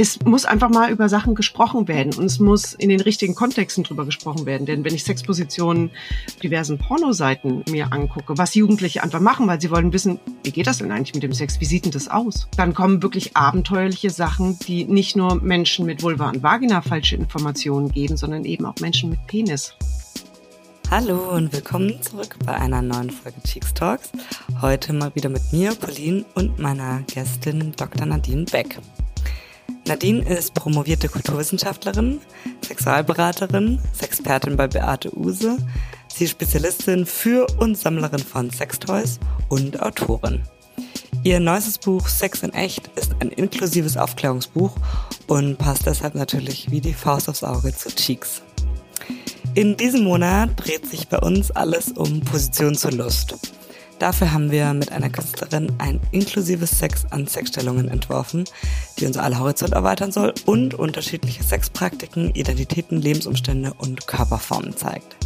es muss einfach mal über Sachen gesprochen werden und es muss in den richtigen Kontexten drüber gesprochen werden. Denn wenn ich Sexpositionen diversen Pornoseiten mir angucke, was Jugendliche einfach machen, weil sie wollen wissen, wie geht das denn eigentlich mit dem Sex? Wie sieht denn das aus? Dann kommen wirklich abenteuerliche Sachen, die nicht nur Menschen mit Vulva und Vagina falsche Informationen geben, sondern eben auch Menschen mit Penis. Hallo und willkommen zurück bei einer neuen Folge Cheeks Talks. Heute mal wieder mit mir, Pauline, und meiner Gästin Dr. Nadine Beck. Nadine ist promovierte Kulturwissenschaftlerin, Sexualberaterin, Sexpertin bei Beate Use. Sie ist Spezialistin für und Sammlerin von Sextoys und Autorin. Ihr neuestes Buch Sex in Echt ist ein inklusives Aufklärungsbuch und passt deshalb natürlich wie die Faust aufs Auge zu Cheeks. In diesem Monat dreht sich bei uns alles um Position zur Lust. Dafür haben wir mit einer Künstlerin ein inklusives Sex an Sexstellungen entworfen, die unser aller Horizont erweitern soll und unterschiedliche Sexpraktiken, Identitäten, Lebensumstände und Körperformen zeigt.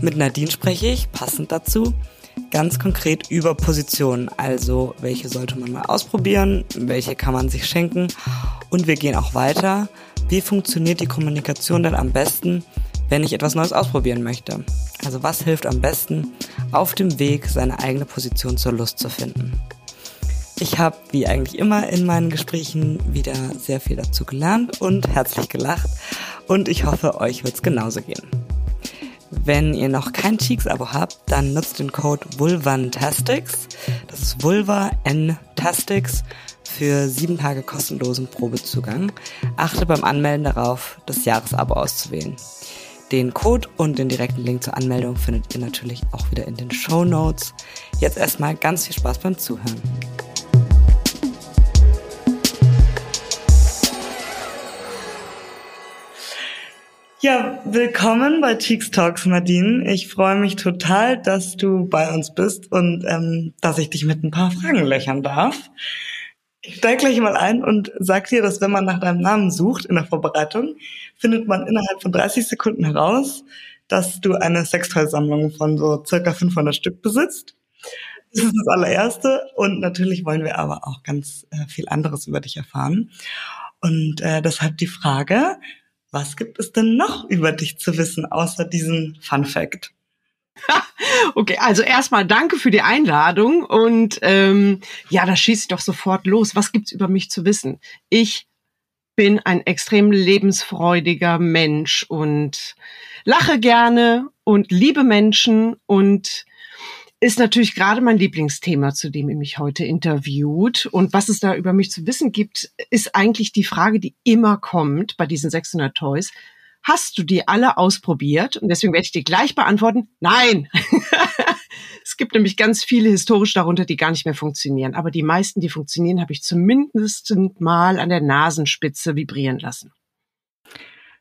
Mit Nadine spreche ich, passend dazu, ganz konkret über Positionen, also welche sollte man mal ausprobieren, welche kann man sich schenken und wir gehen auch weiter. Wie funktioniert die Kommunikation denn am besten, wenn ich etwas Neues ausprobieren möchte? Also was hilft am besten, auf dem Weg seine eigene Position zur Lust zu finden? Ich habe, wie eigentlich immer in meinen Gesprächen, wieder sehr viel dazu gelernt und herzlich gelacht. Und ich hoffe, euch wird's genauso gehen. Wenn ihr noch kein Cheeks-Abo habt, dann nutzt den Code VulvanTastics. Das ist Vulva N Tastics für sieben Tage kostenlosen Probezugang. Achte beim Anmelden darauf, das Jahresabo auszuwählen. Den Code und den direkten Link zur Anmeldung findet ihr natürlich auch wieder in den Show Notes. Jetzt erstmal ganz viel Spaß beim Zuhören. Ja, willkommen bei Cheeks Talks, Nadine. Ich freue mich total, dass du bei uns bist und ähm, dass ich dich mit ein paar Fragen löchern darf. Ich steige gleich mal ein und sag dir, dass wenn man nach deinem Namen sucht in der Vorbereitung, findet man innerhalb von 30 Sekunden heraus, dass du eine Sextoy-Sammlung von so circa 500 Stück besitzt. Das ist das allererste. Und natürlich wollen wir aber auch ganz äh, viel anderes über dich erfahren. Und äh, deshalb die Frage, was gibt es denn noch über dich zu wissen, außer diesen Fun Fact? Okay, also erstmal danke für die Einladung und ähm, ja, da schieße ich doch sofort los. Was gibt's über mich zu wissen? Ich bin ein extrem lebensfreudiger Mensch und lache gerne und liebe Menschen und ist natürlich gerade mein Lieblingsthema, zu dem ihr mich heute interviewt. Und was es da über mich zu wissen gibt, ist eigentlich die Frage, die immer kommt bei diesen 600 Toys. Hast du die alle ausprobiert? Und deswegen werde ich dir gleich beantworten, nein. es gibt nämlich ganz viele historisch darunter, die gar nicht mehr funktionieren. Aber die meisten, die funktionieren, habe ich zumindest mal an der Nasenspitze vibrieren lassen.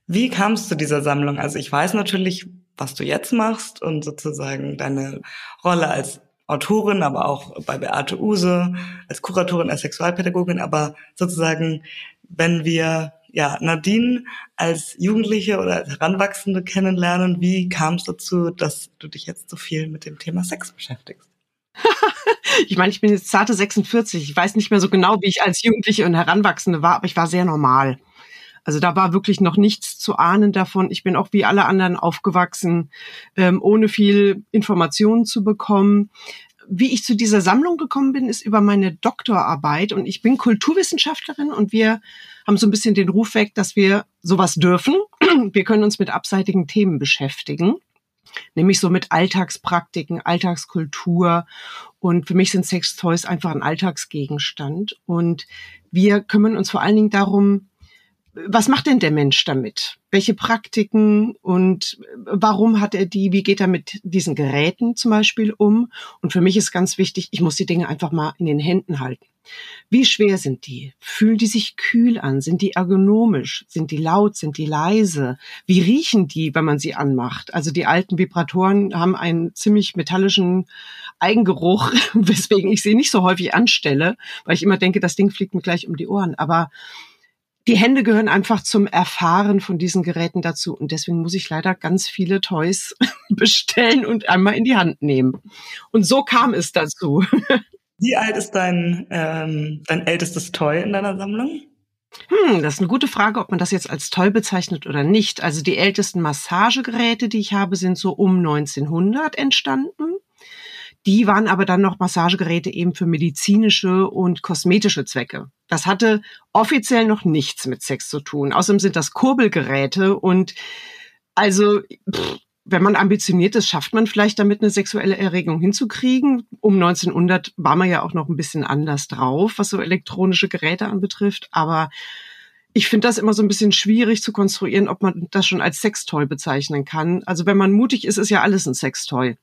Wie kamst du zu dieser Sammlung? Also ich weiß natürlich, was du jetzt machst und sozusagen deine Rolle als Autorin, aber auch bei Beate Use, als Kuratorin, als Sexualpädagogin, aber sozusagen, wenn wir ja, Nadine als Jugendliche oder als Heranwachsende kennenlernen. Wie kam es dazu, dass du dich jetzt so viel mit dem Thema Sex beschäftigst? ich meine, ich bin jetzt zarte 46. Ich weiß nicht mehr so genau, wie ich als Jugendliche und Heranwachsende war, aber ich war sehr normal. Also da war wirklich noch nichts zu ahnen davon. Ich bin auch wie alle anderen aufgewachsen, ähm, ohne viel Informationen zu bekommen wie ich zu dieser Sammlung gekommen bin, ist über meine Doktorarbeit. Und ich bin Kulturwissenschaftlerin und wir haben so ein bisschen den Ruf weg, dass wir sowas dürfen. Wir können uns mit abseitigen Themen beschäftigen, nämlich so mit Alltagspraktiken, Alltagskultur. Und für mich sind Sextoys einfach ein Alltagsgegenstand. Und wir kümmern uns vor allen Dingen darum, was macht denn der Mensch damit? Welche Praktiken und warum hat er die? Wie geht er mit diesen Geräten zum Beispiel um? Und für mich ist ganz wichtig, ich muss die Dinge einfach mal in den Händen halten. Wie schwer sind die? Fühlen die sich kühl an? Sind die ergonomisch? Sind die laut? Sind die leise? Wie riechen die, wenn man sie anmacht? Also die alten Vibratoren haben einen ziemlich metallischen Eigengeruch, weswegen ich sie nicht so häufig anstelle, weil ich immer denke, das Ding fliegt mir gleich um die Ohren. Aber die Hände gehören einfach zum Erfahren von diesen Geräten dazu. Und deswegen muss ich leider ganz viele Toys bestellen und einmal in die Hand nehmen. Und so kam es dazu. Wie alt ist dein, ähm, dein ältestes Toy in deiner Sammlung? Hm, das ist eine gute Frage, ob man das jetzt als toll bezeichnet oder nicht. Also die ältesten Massagegeräte, die ich habe, sind so um 1900 entstanden. Die waren aber dann noch Massagegeräte eben für medizinische und kosmetische Zwecke. Das hatte offiziell noch nichts mit Sex zu tun. Außerdem sind das Kurbelgeräte und also pff, wenn man ambitioniert ist, schafft man vielleicht damit eine sexuelle Erregung hinzukriegen. Um 1900 war man ja auch noch ein bisschen anders drauf, was so elektronische Geräte anbetrifft. Aber ich finde das immer so ein bisschen schwierig zu konstruieren, ob man das schon als Sextoy bezeichnen kann. Also wenn man mutig ist, ist ja alles ein Sextoy.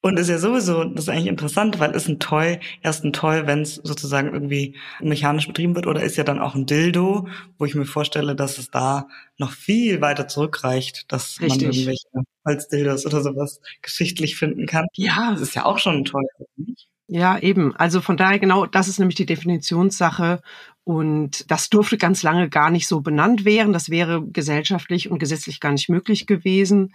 Und ist ja sowieso, das ist eigentlich interessant, weil ist ein Toy erst ein Toy, wenn es sozusagen irgendwie mechanisch betrieben wird, oder ist ja dann auch ein Dildo, wo ich mir vorstelle, dass es da noch viel weiter zurückreicht, dass Richtig. man irgendwelche Holzdildos oder sowas geschichtlich finden kann. Ja, das ist ja auch schon ein Toy? Ja, eben. Also von daher genau, das ist nämlich die Definitionssache. Und das durfte ganz lange gar nicht so benannt werden. Das wäre gesellschaftlich und gesetzlich gar nicht möglich gewesen.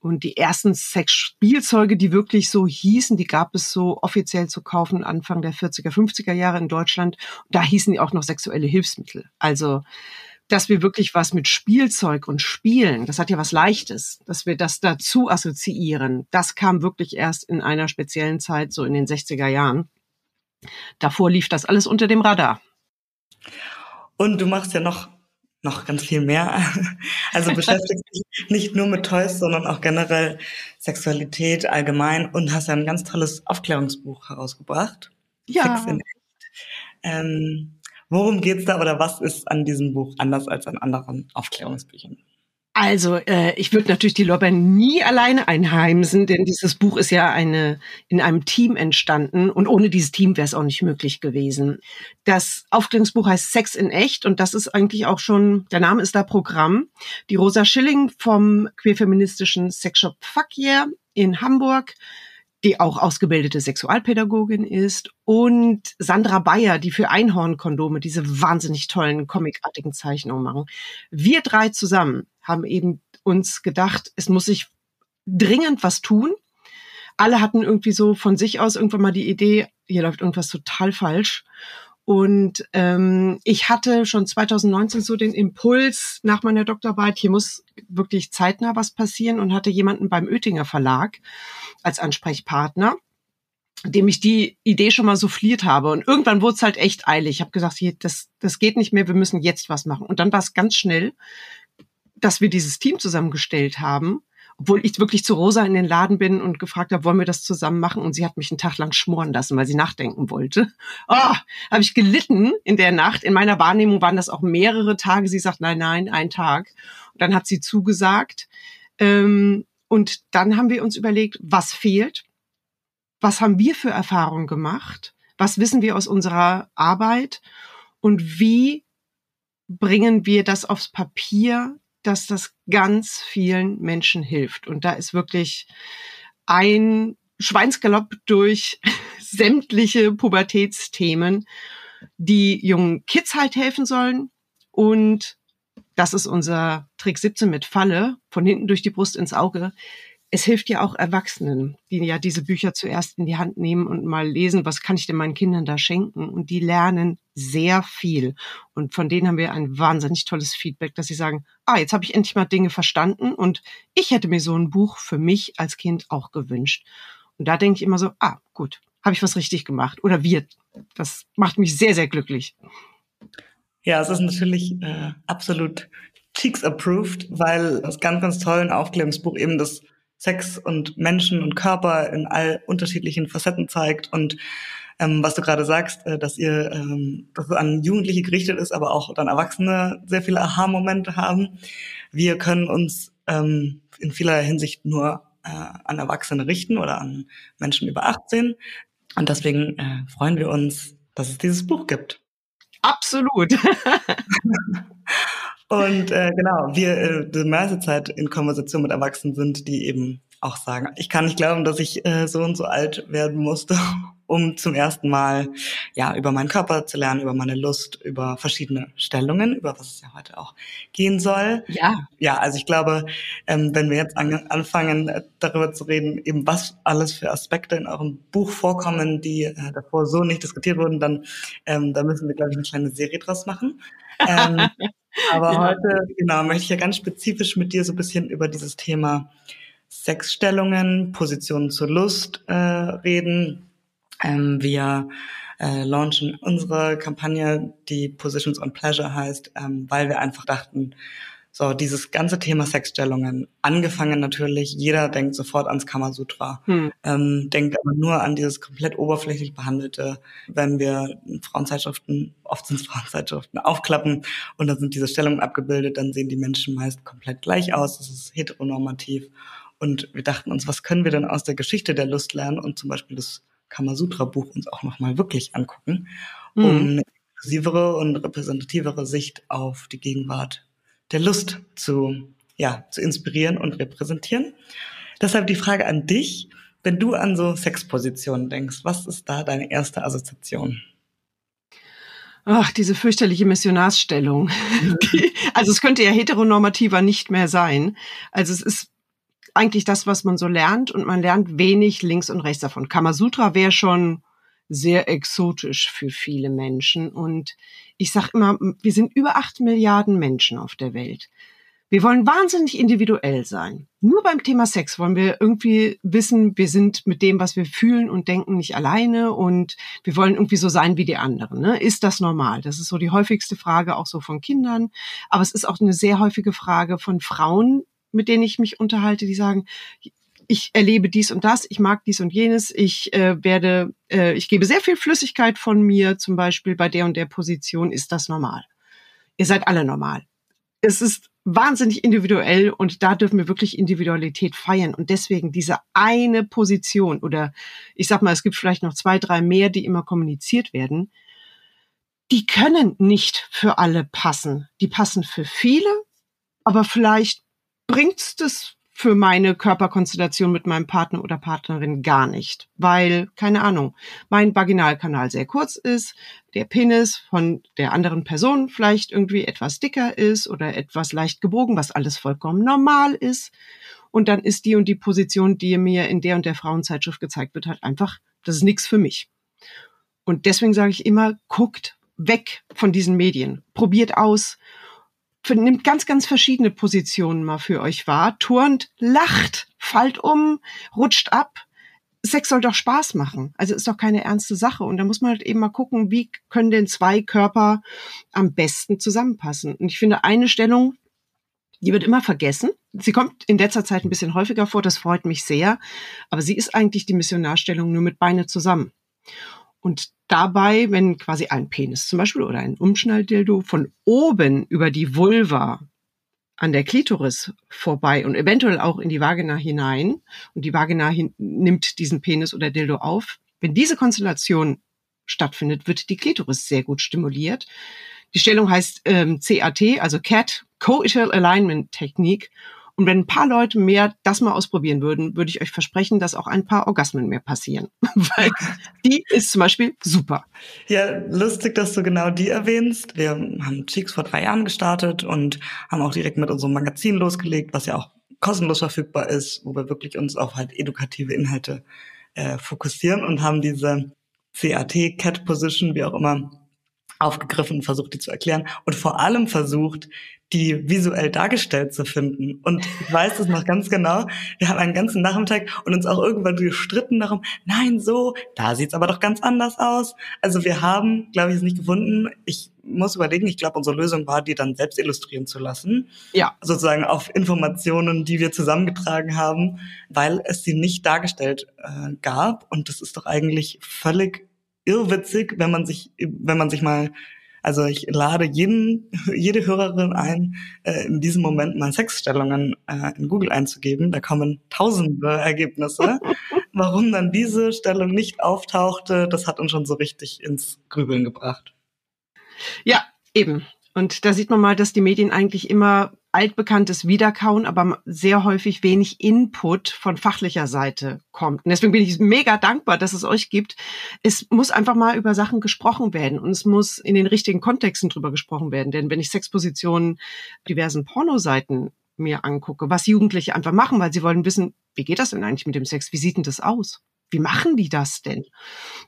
Und die ersten Sexspielzeuge, die wirklich so hießen, die gab es so offiziell zu kaufen Anfang der 40er, 50er Jahre in Deutschland. Da hießen die auch noch sexuelle Hilfsmittel. Also, dass wir wirklich was mit Spielzeug und Spielen, das hat ja was Leichtes, dass wir das dazu assoziieren, das kam wirklich erst in einer speziellen Zeit, so in den 60er Jahren. Davor lief das alles unter dem Radar. Und du machst ja noch noch ganz viel mehr. Also beschäftigst dich nicht nur mit Toys, sondern auch generell Sexualität allgemein und hast ja ein ganz tolles Aufklärungsbuch herausgebracht. Ja. Sex in echt. Ähm, worum geht's da oder was ist an diesem Buch anders als an anderen Aufklärungsbüchern? Also, äh, ich würde natürlich die Lorbein nie alleine einheimsen, denn dieses Buch ist ja eine, in einem Team entstanden und ohne dieses Team wäre es auch nicht möglich gewesen. Das Aufklärungsbuch heißt Sex in Echt und das ist eigentlich auch schon, der Name ist da Programm. Die Rosa Schilling vom queerfeministischen Sexshop Fuck Yeah in Hamburg die auch ausgebildete Sexualpädagogin ist, und Sandra Bayer, die für Einhornkondome diese wahnsinnig tollen comicartigen Zeichnungen machen. Wir drei zusammen haben eben uns gedacht, es muss sich dringend was tun. Alle hatten irgendwie so von sich aus irgendwann mal die Idee, hier läuft irgendwas total falsch. Und ähm, ich hatte schon 2019 so den Impuls nach meiner Doktorarbeit, hier muss wirklich zeitnah was passieren und hatte jemanden beim Oettinger Verlag als Ansprechpartner dem ich die Idee schon mal souffliert habe. Und irgendwann wurde es halt echt eilig. Ich habe gesagt, hier, das, das geht nicht mehr, wir müssen jetzt was machen. Und dann war es ganz schnell, dass wir dieses Team zusammengestellt haben obwohl ich wirklich zu Rosa in den Laden bin und gefragt habe, wollen wir das zusammen machen? Und sie hat mich einen Tag lang schmoren lassen, weil sie nachdenken wollte. Oh, habe ich gelitten in der Nacht. In meiner Wahrnehmung waren das auch mehrere Tage. Sie sagt, nein, nein, ein Tag. Und dann hat sie zugesagt. Ähm, und dann haben wir uns überlegt, was fehlt? Was haben wir für Erfahrungen gemacht? Was wissen wir aus unserer Arbeit? Und wie bringen wir das aufs Papier, dass das ganz vielen Menschen hilft. Und da ist wirklich ein Schweinsgalopp durch sämtliche Pubertätsthemen, die jungen Kids halt helfen sollen. Und das ist unser Trick 17 mit Falle, von hinten durch die Brust ins Auge es hilft ja auch Erwachsenen, die ja diese Bücher zuerst in die Hand nehmen und mal lesen, was kann ich denn meinen Kindern da schenken? Und die lernen sehr viel. Und von denen haben wir ein wahnsinnig tolles Feedback, dass sie sagen, ah, jetzt habe ich endlich mal Dinge verstanden und ich hätte mir so ein Buch für mich als Kind auch gewünscht. Und da denke ich immer so, ah, gut, habe ich was richtig gemacht. Oder wir. Das macht mich sehr, sehr glücklich. Ja, es ist natürlich äh, absolut Cheeks approved, weil das ganz, ganz toll ein Aufklärungsbuch eben das Sex und Menschen und Körper in all unterschiedlichen Facetten zeigt und ähm, was du gerade sagst, äh, dass ihr ähm, dass es an Jugendliche gerichtet ist, aber auch dann Erwachsene sehr viele Aha-Momente haben. Wir können uns ähm, in vieler Hinsicht nur äh, an Erwachsene richten oder an Menschen über 18. Und deswegen äh, freuen wir uns, dass es dieses Buch gibt. Absolut. Und äh, genau, wir äh, die meiste Zeit in Konversation mit Erwachsenen sind, die eben auch sagen, ich kann nicht glauben, dass ich äh, so und so alt werden musste, um zum ersten Mal ja über meinen Körper zu lernen, über meine Lust, über verschiedene Stellungen, über was es ja heute auch gehen soll. Ja. Ja, also ich glaube, ähm, wenn wir jetzt an, anfangen, äh, darüber zu reden, eben was alles für Aspekte in eurem Buch vorkommen, die äh, davor so nicht diskutiert wurden, dann ähm, da müssen wir, glaube ich, eine kleine Serie draus machen. Ähm, aber ja. heute, genau, möchte ich ja ganz spezifisch mit dir so ein bisschen über dieses Thema Sexstellungen, Positionen zur Lust äh, reden ähm, wir äh, launchen unsere Kampagne, die Positions on Pleasure heißt, ähm, weil wir einfach dachten, so dieses ganze Thema Sexstellungen, angefangen natürlich, jeder denkt sofort ans Kamasutra, hm. ähm, denkt aber nur an dieses komplett oberflächlich behandelte, wenn wir Frauenzeitschriften, oft sind es Frauenzeitschriften, aufklappen und da sind diese Stellungen abgebildet, dann sehen die Menschen meist komplett gleich aus, das ist heteronormativ und wir dachten uns, was können wir denn aus der Geschichte der Lust lernen und zum Beispiel das Kamasutra-Buch uns auch nochmal wirklich angucken, mhm. um eine inklusivere und repräsentativere Sicht auf die Gegenwart der Lust zu, ja, zu inspirieren und repräsentieren. Deshalb die Frage an dich, wenn du an so Sexpositionen denkst, was ist da deine erste Assoziation? Ach, diese fürchterliche Missionarsstellung. also es könnte ja heteronormativer nicht mehr sein. Also es ist eigentlich das, was man so lernt und man lernt wenig links und rechts davon. Kamasutra wäre schon sehr exotisch für viele Menschen und ich sage immer, wir sind über acht Milliarden Menschen auf der Welt. Wir wollen wahnsinnig individuell sein. Nur beim Thema Sex wollen wir irgendwie wissen, wir sind mit dem, was wir fühlen und denken, nicht alleine und wir wollen irgendwie so sein wie die anderen. Ne? Ist das normal? Das ist so die häufigste Frage auch so von Kindern. Aber es ist auch eine sehr häufige Frage von Frauen, mit denen ich mich unterhalte, die sagen, ich erlebe dies und das, ich mag dies und jenes, ich äh, werde, äh, ich gebe sehr viel Flüssigkeit von mir, zum Beispiel bei der und der Position, ist das normal. Ihr seid alle normal. Es ist wahnsinnig individuell und da dürfen wir wirklich Individualität feiern und deswegen diese eine Position oder ich sag mal, es gibt vielleicht noch zwei, drei mehr, die immer kommuniziert werden, die können nicht für alle passen. Die passen für viele, aber vielleicht bringt's das für meine Körperkonstellation mit meinem Partner oder Partnerin gar nicht, weil, keine Ahnung, mein Vaginalkanal sehr kurz ist, der Penis von der anderen Person vielleicht irgendwie etwas dicker ist oder etwas leicht gebogen, was alles vollkommen normal ist. Und dann ist die und die Position, die mir in der und der Frauenzeitschrift gezeigt wird, halt einfach, das ist nichts für mich. Und deswegen sage ich immer, guckt weg von diesen Medien, probiert aus nimmt ganz, ganz verschiedene Positionen mal für euch wahr, turnt, lacht, fallt um, rutscht ab. Sex soll doch Spaß machen. Also ist doch keine ernste Sache. Und da muss man halt eben mal gucken, wie können denn zwei Körper am besten zusammenpassen. Und ich finde, eine Stellung, die wird immer vergessen. Sie kommt in letzter Zeit ein bisschen häufiger vor, das freut mich sehr. Aber sie ist eigentlich die Missionarstellung nur mit Beine zusammen. Und dabei, wenn quasi ein Penis zum Beispiel oder ein Umschnalldildo von oben über die Vulva an der Klitoris vorbei und eventuell auch in die Vagina hinein und die Vagina hin nimmt diesen Penis oder Dildo auf, wenn diese Konstellation stattfindet, wird die Klitoris sehr gut stimuliert. Die Stellung heißt ähm, CAT, also CAT, Coital Alignment Technik und wenn ein paar Leute mehr das mal ausprobieren würden, würde ich euch versprechen, dass auch ein paar Orgasmen mehr passieren. Weil die ist zum Beispiel super. Ja, lustig, dass du genau die erwähnst. Wir haben Cheeks vor drei Jahren gestartet und haben auch direkt mit unserem Magazin losgelegt, was ja auch kostenlos verfügbar ist, wo wir wirklich uns auf halt edukative Inhalte äh, fokussieren und haben diese CAT, Cat Position, wie auch immer, aufgegriffen und versucht, die zu erklären und vor allem versucht, die visuell dargestellt zu finden. Und ich weiß das noch ganz genau. Wir haben einen ganzen Nachmittag und uns auch irgendwann gestritten darum, nein, so, da sieht's aber doch ganz anders aus. Also wir haben, glaube ich, es nicht gefunden. Ich muss überlegen, ich glaube, unsere Lösung war, die dann selbst illustrieren zu lassen. Ja. Sozusagen auf Informationen, die wir zusammengetragen haben, weil es sie nicht dargestellt äh, gab. Und das ist doch eigentlich völlig irrwitzig, wenn man sich, wenn man sich mal, also ich lade jeden, jede Hörerin ein, äh, in diesem Moment mal Sexstellungen äh, in Google einzugeben. Da kommen tausende Ergebnisse. Warum dann diese Stellung nicht auftauchte, das hat uns schon so richtig ins Grübeln gebracht. Ja, eben. Und da sieht man mal, dass die Medien eigentlich immer altbekanntes Wiederkauen, aber sehr häufig wenig Input von fachlicher Seite kommt. Und deswegen bin ich mega dankbar, dass es euch gibt. Es muss einfach mal über Sachen gesprochen werden und es muss in den richtigen Kontexten drüber gesprochen werden. Denn wenn ich Sexpositionen diversen Pornoseiten mir angucke, was Jugendliche einfach machen, weil sie wollen wissen, wie geht das denn eigentlich mit dem Sex? Wie sieht denn das aus? Wie machen die das denn?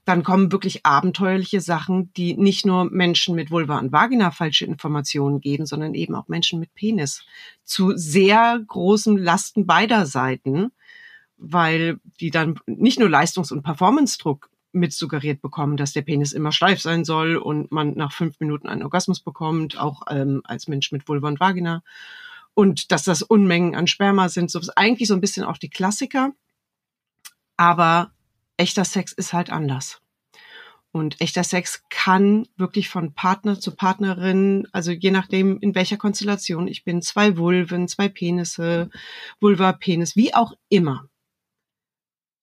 Dann kommen wirklich abenteuerliche Sachen, die nicht nur Menschen mit Vulva und Vagina falsche Informationen geben, sondern eben auch Menschen mit Penis zu sehr großen Lasten beider Seiten, weil die dann nicht nur Leistungs- und Performance-Druck mit suggeriert bekommen, dass der Penis immer steif sein soll und man nach fünf Minuten einen Orgasmus bekommt, auch ähm, als Mensch mit Vulva und Vagina. Und dass das Unmengen an Sperma sind, so ist eigentlich so ein bisschen auch die Klassiker. Aber echter Sex ist halt anders. Und echter Sex kann wirklich von Partner zu Partnerin, also je nachdem, in welcher Konstellation ich bin, zwei Vulven, zwei Penisse, Vulva, Penis, wie auch immer.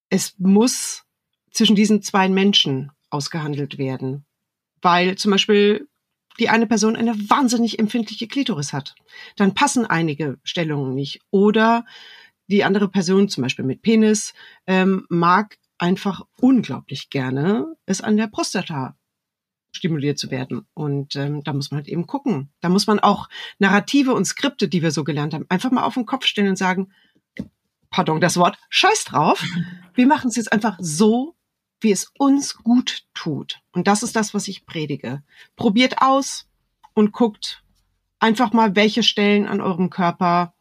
Es muss zwischen diesen zwei Menschen ausgehandelt werden, weil zum Beispiel die eine Person eine wahnsinnig empfindliche Klitoris hat. Dann passen einige Stellungen nicht. Oder die andere Person, zum Beispiel mit Penis, ähm, mag einfach unglaublich gerne es an der Prostata stimuliert zu werden. Und ähm, da muss man halt eben gucken. Da muss man auch Narrative und Skripte, die wir so gelernt haben, einfach mal auf den Kopf stellen und sagen, pardon das Wort, scheiß drauf. Wir machen es jetzt einfach so, wie es uns gut tut. Und das ist das, was ich predige. Probiert aus und guckt einfach mal, welche Stellen an eurem Körper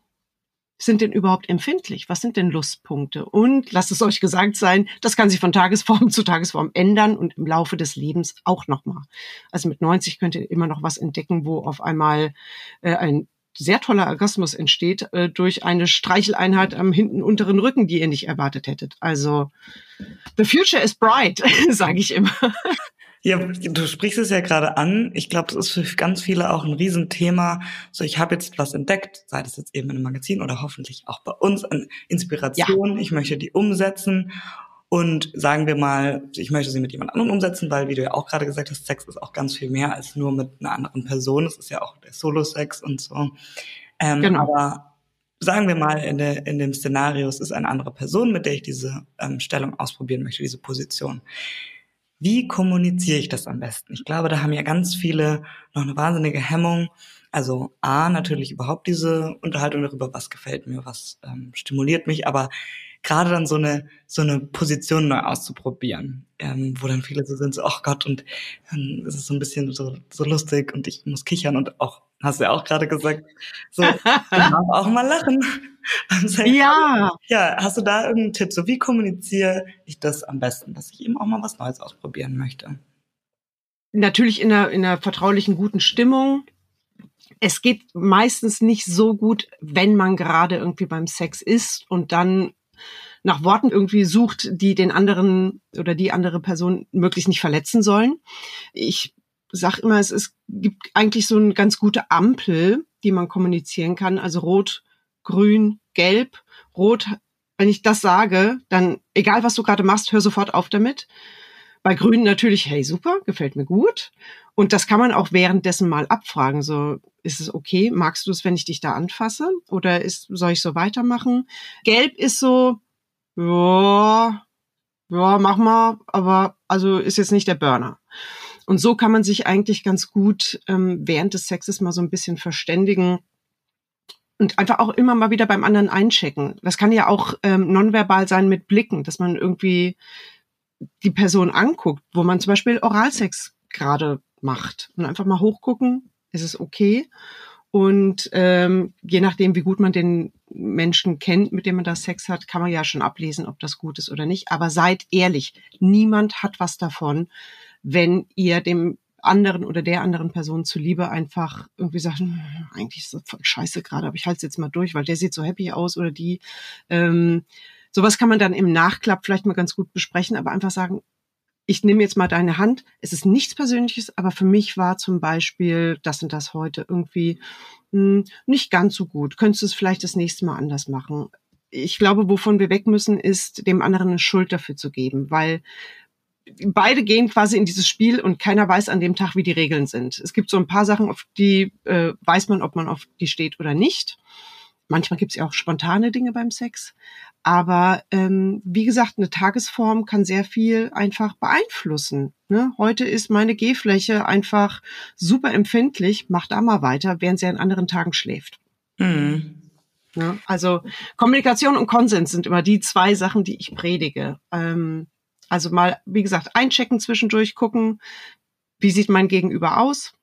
sind denn überhaupt empfindlich? Was sind denn Lustpunkte? Und lasst es euch gesagt sein, das kann sich von Tagesform zu Tagesform ändern und im Laufe des Lebens auch nochmal. Also mit 90 könnt ihr immer noch was entdecken, wo auf einmal äh, ein sehr toller Orgasmus entsteht äh, durch eine Streicheleinheit am hinten unteren Rücken, die ihr nicht erwartet hättet. Also the future is bright, sage ich immer. Ja, du sprichst es ja gerade an. Ich glaube, das ist für ganz viele auch ein Riesenthema. So, ich habe jetzt was entdeckt, sei das jetzt eben in einem Magazin oder hoffentlich auch bei uns an Inspiration. Ja. Ich möchte die umsetzen. Und sagen wir mal, ich möchte sie mit jemand anderem umsetzen, weil, wie du ja auch gerade gesagt hast, Sex ist auch ganz viel mehr als nur mit einer anderen Person. Es ist ja auch der Solo-Sex und so. Ähm, genau. Aber sagen wir mal, in, der, in dem Szenario, es ist eine andere Person, mit der ich diese ähm, Stellung ausprobieren möchte, diese Position. Wie kommuniziere ich das am besten? Ich glaube, da haben ja ganz viele noch eine wahnsinnige Hemmung. Also A, natürlich überhaupt diese Unterhaltung darüber, was gefällt mir, was ähm, stimuliert mich, aber gerade dann so eine so eine Position neu auszuprobieren, ähm, wo dann viele so sind, so, ach Gott, und dann ist es so ein bisschen so, so lustig und ich muss kichern und auch, hast du ja auch gerade gesagt, so, auch mal lachen. ja. Ja, hast du da irgendeinen Tipp? So, wie kommuniziere ich das am besten, dass ich eben auch mal was Neues ausprobieren möchte? Natürlich in einer, in einer vertraulichen, guten Stimmung. Es geht meistens nicht so gut, wenn man gerade irgendwie beim Sex ist und dann nach Worten irgendwie sucht, die den anderen oder die andere Person möglichst nicht verletzen sollen. Ich sag immer, es, es gibt eigentlich so eine ganz gute Ampel, die man kommunizieren kann. Also rot, grün, gelb, rot. Wenn ich das sage, dann egal was du gerade machst, hör sofort auf damit. Bei grün natürlich, hey, super, gefällt mir gut. Und das kann man auch währenddessen mal abfragen. So, ist es okay? Magst du es, wenn ich dich da anfasse? Oder ist, soll ich so weitermachen? Gelb ist so, ja, ja, mach mal, aber also ist jetzt nicht der Burner. Und so kann man sich eigentlich ganz gut ähm, während des Sexes mal so ein bisschen verständigen, und einfach auch immer mal wieder beim anderen einchecken. Das kann ja auch ähm, nonverbal sein mit Blicken, dass man irgendwie die Person anguckt, wo man zum Beispiel Oralsex gerade macht und einfach mal hochgucken, ist es okay. Und ähm, je nachdem, wie gut man den Menschen kennt, mit dem man da Sex hat, kann man ja schon ablesen, ob das gut ist oder nicht. Aber seid ehrlich, niemand hat was davon, wenn ihr dem anderen oder der anderen Person zuliebe einfach irgendwie sagen, hm, eigentlich ist das voll scheiße gerade, aber ich halte es jetzt mal durch, weil der sieht so happy aus oder die. Ähm, sowas kann man dann im Nachklapp vielleicht mal ganz gut besprechen, aber einfach sagen, ich nehme jetzt mal deine Hand. Es ist nichts Persönliches, aber für mich war zum Beispiel das und das heute irgendwie mh, hm, nicht ganz so gut. Könntest du es vielleicht das nächste Mal anders machen? Ich glaube, wovon wir weg müssen, ist dem anderen eine Schuld dafür zu geben, weil beide gehen quasi in dieses Spiel und keiner weiß an dem Tag, wie die Regeln sind. Es gibt so ein paar Sachen, auf die äh, weiß man, ob man auf die steht oder nicht. Manchmal gibt es ja auch spontane Dinge beim Sex. Aber ähm, wie gesagt, eine Tagesform kann sehr viel einfach beeinflussen. Ne? Heute ist meine Gehfläche einfach super empfindlich, macht da mal weiter, während sie an anderen Tagen schläft. Mhm. Ja, also Kommunikation und Konsens sind immer die zwei Sachen, die ich predige. Ähm, also mal, wie gesagt, einchecken zwischendurch, gucken, wie sieht mein Gegenüber aus.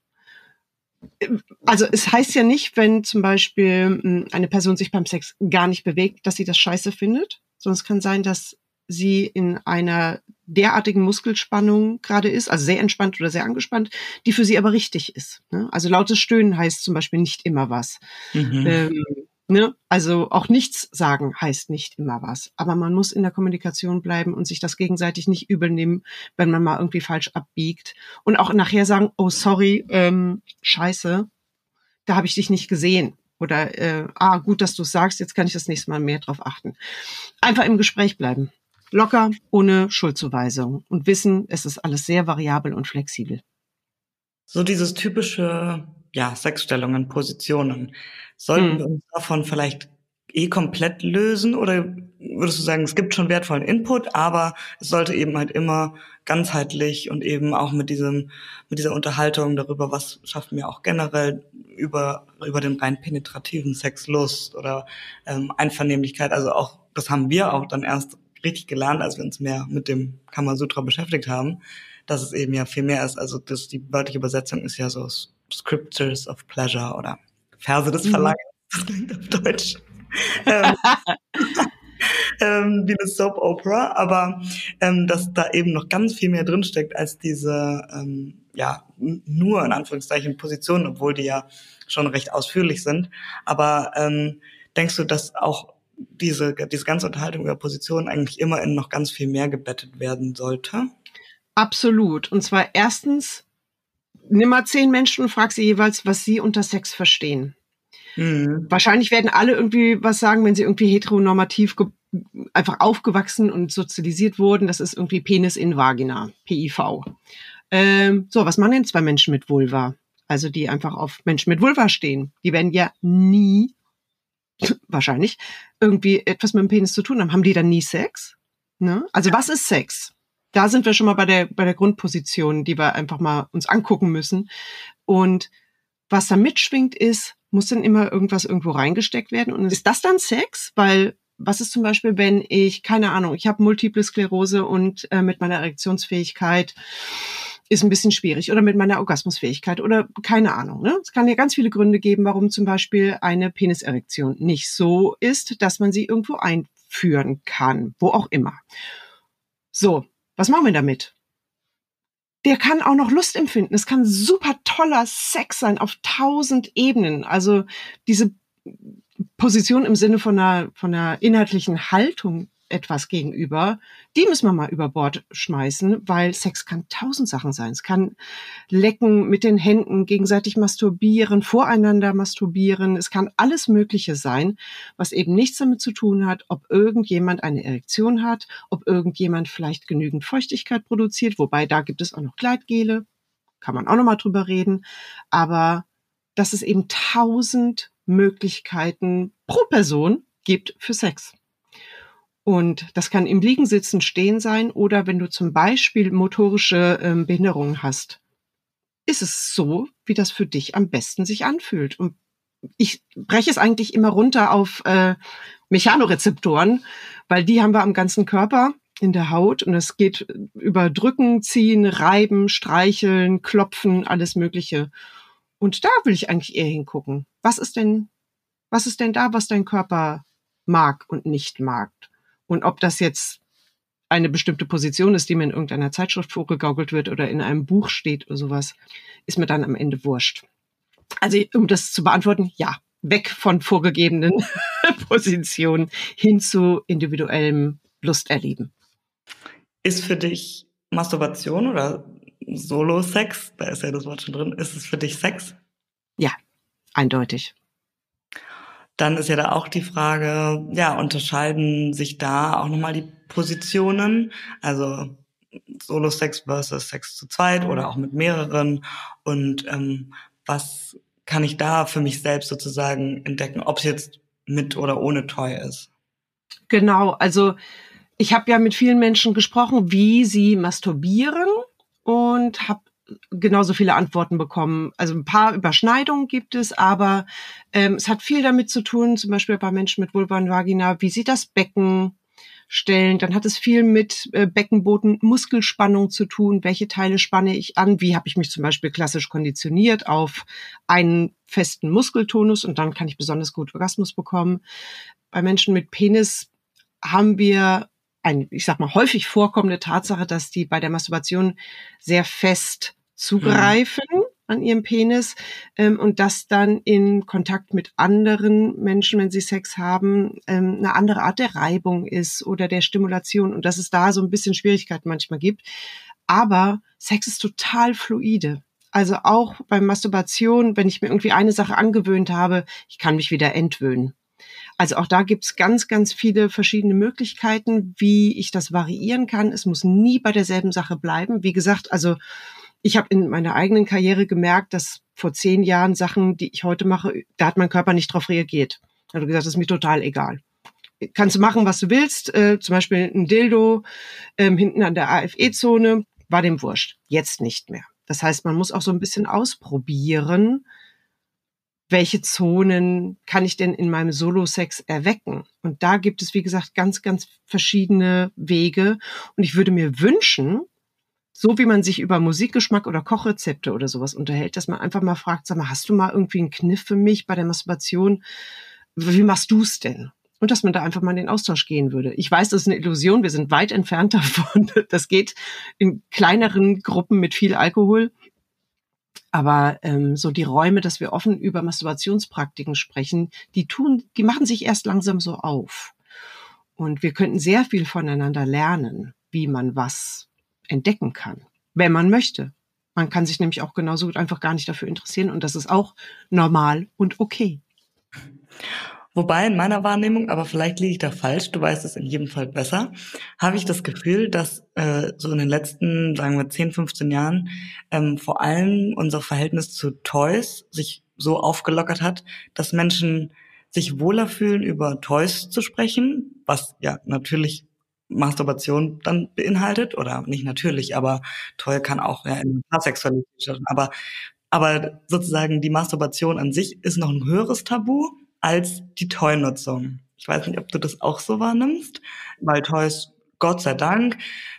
Also es heißt ja nicht, wenn zum Beispiel hm, eine Person sich beim Sex gar nicht bewegt, dass sie das scheiße findet, sondern es kann sein, dass sie in einer derartigen Muskelspannung gerade ist, also sehr entspannt oder sehr angespannt, die für sie aber richtig ist. Ne? Also lautes Stöhnen heißt zum Beispiel nicht immer was. Mhm. Ähm, Ne? Also auch nichts sagen heißt nicht immer was. Aber man muss in der Kommunikation bleiben und sich das gegenseitig nicht übel nehmen, wenn man mal irgendwie falsch abbiegt. Und auch nachher sagen, oh sorry, ähm, scheiße, da habe ich dich nicht gesehen. Oder äh, ah, gut, dass du es sagst, jetzt kann ich das nächste Mal mehr drauf achten. Einfach im Gespräch bleiben. Locker, ohne Schuldzuweisung. Und wissen, es ist alles sehr variabel und flexibel. So dieses typische, ja, Sexstellungen, Positionen. Sollten hm. wir uns davon vielleicht eh komplett lösen oder würdest du sagen, es gibt schon wertvollen Input, aber es sollte eben halt immer ganzheitlich und eben auch mit diesem mit dieser Unterhaltung darüber, was schaffen wir auch generell über über den rein penetrativen Sex Lust oder ähm, Einvernehmlichkeit, also auch das haben wir auch dann erst richtig gelernt, als wir uns mehr mit dem Kamasutra beschäftigt haben, dass es eben ja viel mehr ist. Also das, die wörtliche Übersetzung ist ja so Scriptures of Pleasure oder Verse des mhm. Verlangens, das klingt auf Deutsch. ähm, ähm, wie eine Soap Opera, aber ähm, dass da eben noch ganz viel mehr drinsteckt als diese, ähm, ja, nur in Anführungszeichen Positionen, obwohl die ja schon recht ausführlich sind. Aber ähm, denkst du, dass auch diese, diese ganze Unterhaltung über Positionen eigentlich immer in noch ganz viel mehr gebettet werden sollte? Absolut. Und zwar erstens, nimm mal zehn Menschen und frag sie jeweils, was sie unter Sex verstehen. Mhm. Wahrscheinlich werden alle irgendwie was sagen, wenn sie irgendwie heteronormativ einfach aufgewachsen und sozialisiert wurden. Das ist irgendwie Penis in Vagina, PIV. Ähm, so, was machen denn zwei Menschen mit Vulva? Also die einfach auf Menschen mit Vulva stehen. Die werden ja nie, wahrscheinlich, irgendwie etwas mit dem Penis zu tun haben. Haben die dann nie Sex? Ne? Also was ist Sex? Da sind wir schon mal bei der, bei der Grundposition, die wir einfach mal uns angucken müssen. Und was da mitschwingt ist, muss dann immer irgendwas irgendwo reingesteckt werden. Und ist das dann Sex? Weil was ist zum Beispiel, wenn ich, keine Ahnung, ich habe multiple Sklerose und äh, mit meiner Erektionsfähigkeit ist ein bisschen schwierig oder mit meiner Orgasmusfähigkeit oder keine Ahnung. Ne? Es kann ja ganz viele Gründe geben, warum zum Beispiel eine Peniserektion nicht so ist, dass man sie irgendwo einführen kann, wo auch immer. So, was machen wir damit? Der kann auch noch Lust empfinden. Es kann super toller Sex sein auf tausend Ebenen. Also diese Position im Sinne von einer, von einer inhaltlichen Haltung etwas gegenüber, die müssen wir mal über Bord schmeißen, weil Sex kann tausend Sachen sein. Es kann lecken mit den Händen, gegenseitig masturbieren, voreinander masturbieren. Es kann alles Mögliche sein, was eben nichts damit zu tun hat, ob irgendjemand eine Erektion hat, ob irgendjemand vielleicht genügend Feuchtigkeit produziert, wobei da gibt es auch noch Gleitgele, kann man auch noch mal drüber reden. Aber dass es eben tausend Möglichkeiten pro Person gibt für Sex. Und das kann im Liegen, Sitzen, Stehen sein oder wenn du zum Beispiel motorische ähm, Behinderungen hast, ist es so, wie das für dich am besten sich anfühlt. Und ich breche es eigentlich immer runter auf äh, Mechanorezeptoren, weil die haben wir am ganzen Körper in der Haut und es geht über Drücken, Ziehen, Reiben, Streicheln, Klopfen, alles Mögliche. Und da will ich eigentlich eher hingucken. Was ist denn, was ist denn da, was dein Körper mag und nicht mag? Und ob das jetzt eine bestimmte Position ist, die mir in irgendeiner Zeitschrift vorgegaukelt wird oder in einem Buch steht oder sowas, ist mir dann am Ende wurscht. Also um das zu beantworten, ja, weg von vorgegebenen Positionen hin zu individuellem Lusterleben. Ist für dich Masturbation oder Solo-Sex, da ist ja das Wort schon drin, ist es für dich Sex? Ja, eindeutig. Dann ist ja da auch die Frage, ja, unterscheiden sich da auch nochmal die Positionen? Also Solo-Sex versus Sex zu zweit oder auch mit mehreren und ähm, was kann ich da für mich selbst sozusagen entdecken, ob es jetzt mit oder ohne Toy ist. Genau, also ich habe ja mit vielen Menschen gesprochen, wie sie masturbieren und habe genauso viele Antworten bekommen. Also ein paar Überschneidungen gibt es, aber ähm, es hat viel damit zu tun, zum Beispiel bei Menschen mit Vulva und Vagina, wie sie das Becken stellen. Dann hat es viel mit äh, Beckenboden, Muskelspannung zu tun. Welche Teile spanne ich an? Wie habe ich mich zum Beispiel klassisch konditioniert auf einen festen Muskeltonus und dann kann ich besonders gut Orgasmus bekommen. Bei Menschen mit Penis haben wir ein, ich sag mal, häufig vorkommende Tatsache, dass die bei der Masturbation sehr fest zugreifen. Mhm an ihrem Penis ähm, und das dann in Kontakt mit anderen Menschen, wenn sie Sex haben, ähm, eine andere Art der Reibung ist oder der Stimulation und dass es da so ein bisschen Schwierigkeiten manchmal gibt. Aber Sex ist total fluide. Also auch beim Masturbation, wenn ich mir irgendwie eine Sache angewöhnt habe, ich kann mich wieder entwöhnen. Also auch da gibt's ganz, ganz viele verschiedene Möglichkeiten, wie ich das variieren kann. Es muss nie bei derselben Sache bleiben. Wie gesagt, also ich habe in meiner eigenen Karriere gemerkt, dass vor zehn Jahren Sachen, die ich heute mache, da hat mein Körper nicht drauf reagiert. Er hat gesagt, das ist mir total egal. Kannst du machen, was du willst. Äh, zum Beispiel ein Dildo ähm, hinten an der AFE-Zone, war dem wurscht. Jetzt nicht mehr. Das heißt, man muss auch so ein bisschen ausprobieren, welche Zonen kann ich denn in meinem Solo-Sex erwecken? Und da gibt es, wie gesagt, ganz, ganz verschiedene Wege. Und ich würde mir wünschen, so wie man sich über Musikgeschmack oder Kochrezepte oder sowas unterhält, dass man einfach mal fragt, sag mal, hast du mal irgendwie einen Kniff für mich bei der Masturbation? Wie machst du's denn? Und dass man da einfach mal in den Austausch gehen würde. Ich weiß, das ist eine Illusion, wir sind weit entfernt davon. Das geht in kleineren Gruppen mit viel Alkohol. Aber ähm, so die Räume, dass wir offen über Masturbationspraktiken sprechen, die tun, die machen sich erst langsam so auf. Und wir könnten sehr viel voneinander lernen, wie man was entdecken kann, wenn man möchte. Man kann sich nämlich auch genauso gut einfach gar nicht dafür interessieren und das ist auch normal und okay. Wobei in meiner Wahrnehmung, aber vielleicht liege ich da falsch, du weißt es in jedem Fall besser, habe ich das Gefühl, dass äh, so in den letzten, sagen wir, 10, 15 Jahren ähm, vor allem unser Verhältnis zu Toys sich so aufgelockert hat, dass Menschen sich wohler fühlen, über Toys zu sprechen, was ja natürlich Masturbation dann beinhaltet oder nicht natürlich, aber toll kann auch ja in Sexualität. Aber, aber sozusagen die Masturbation an sich ist noch ein höheres Tabu als die Toy-Nutzung. Ich weiß nicht, ob du das auch so wahrnimmst, weil Toys Gott sei Dank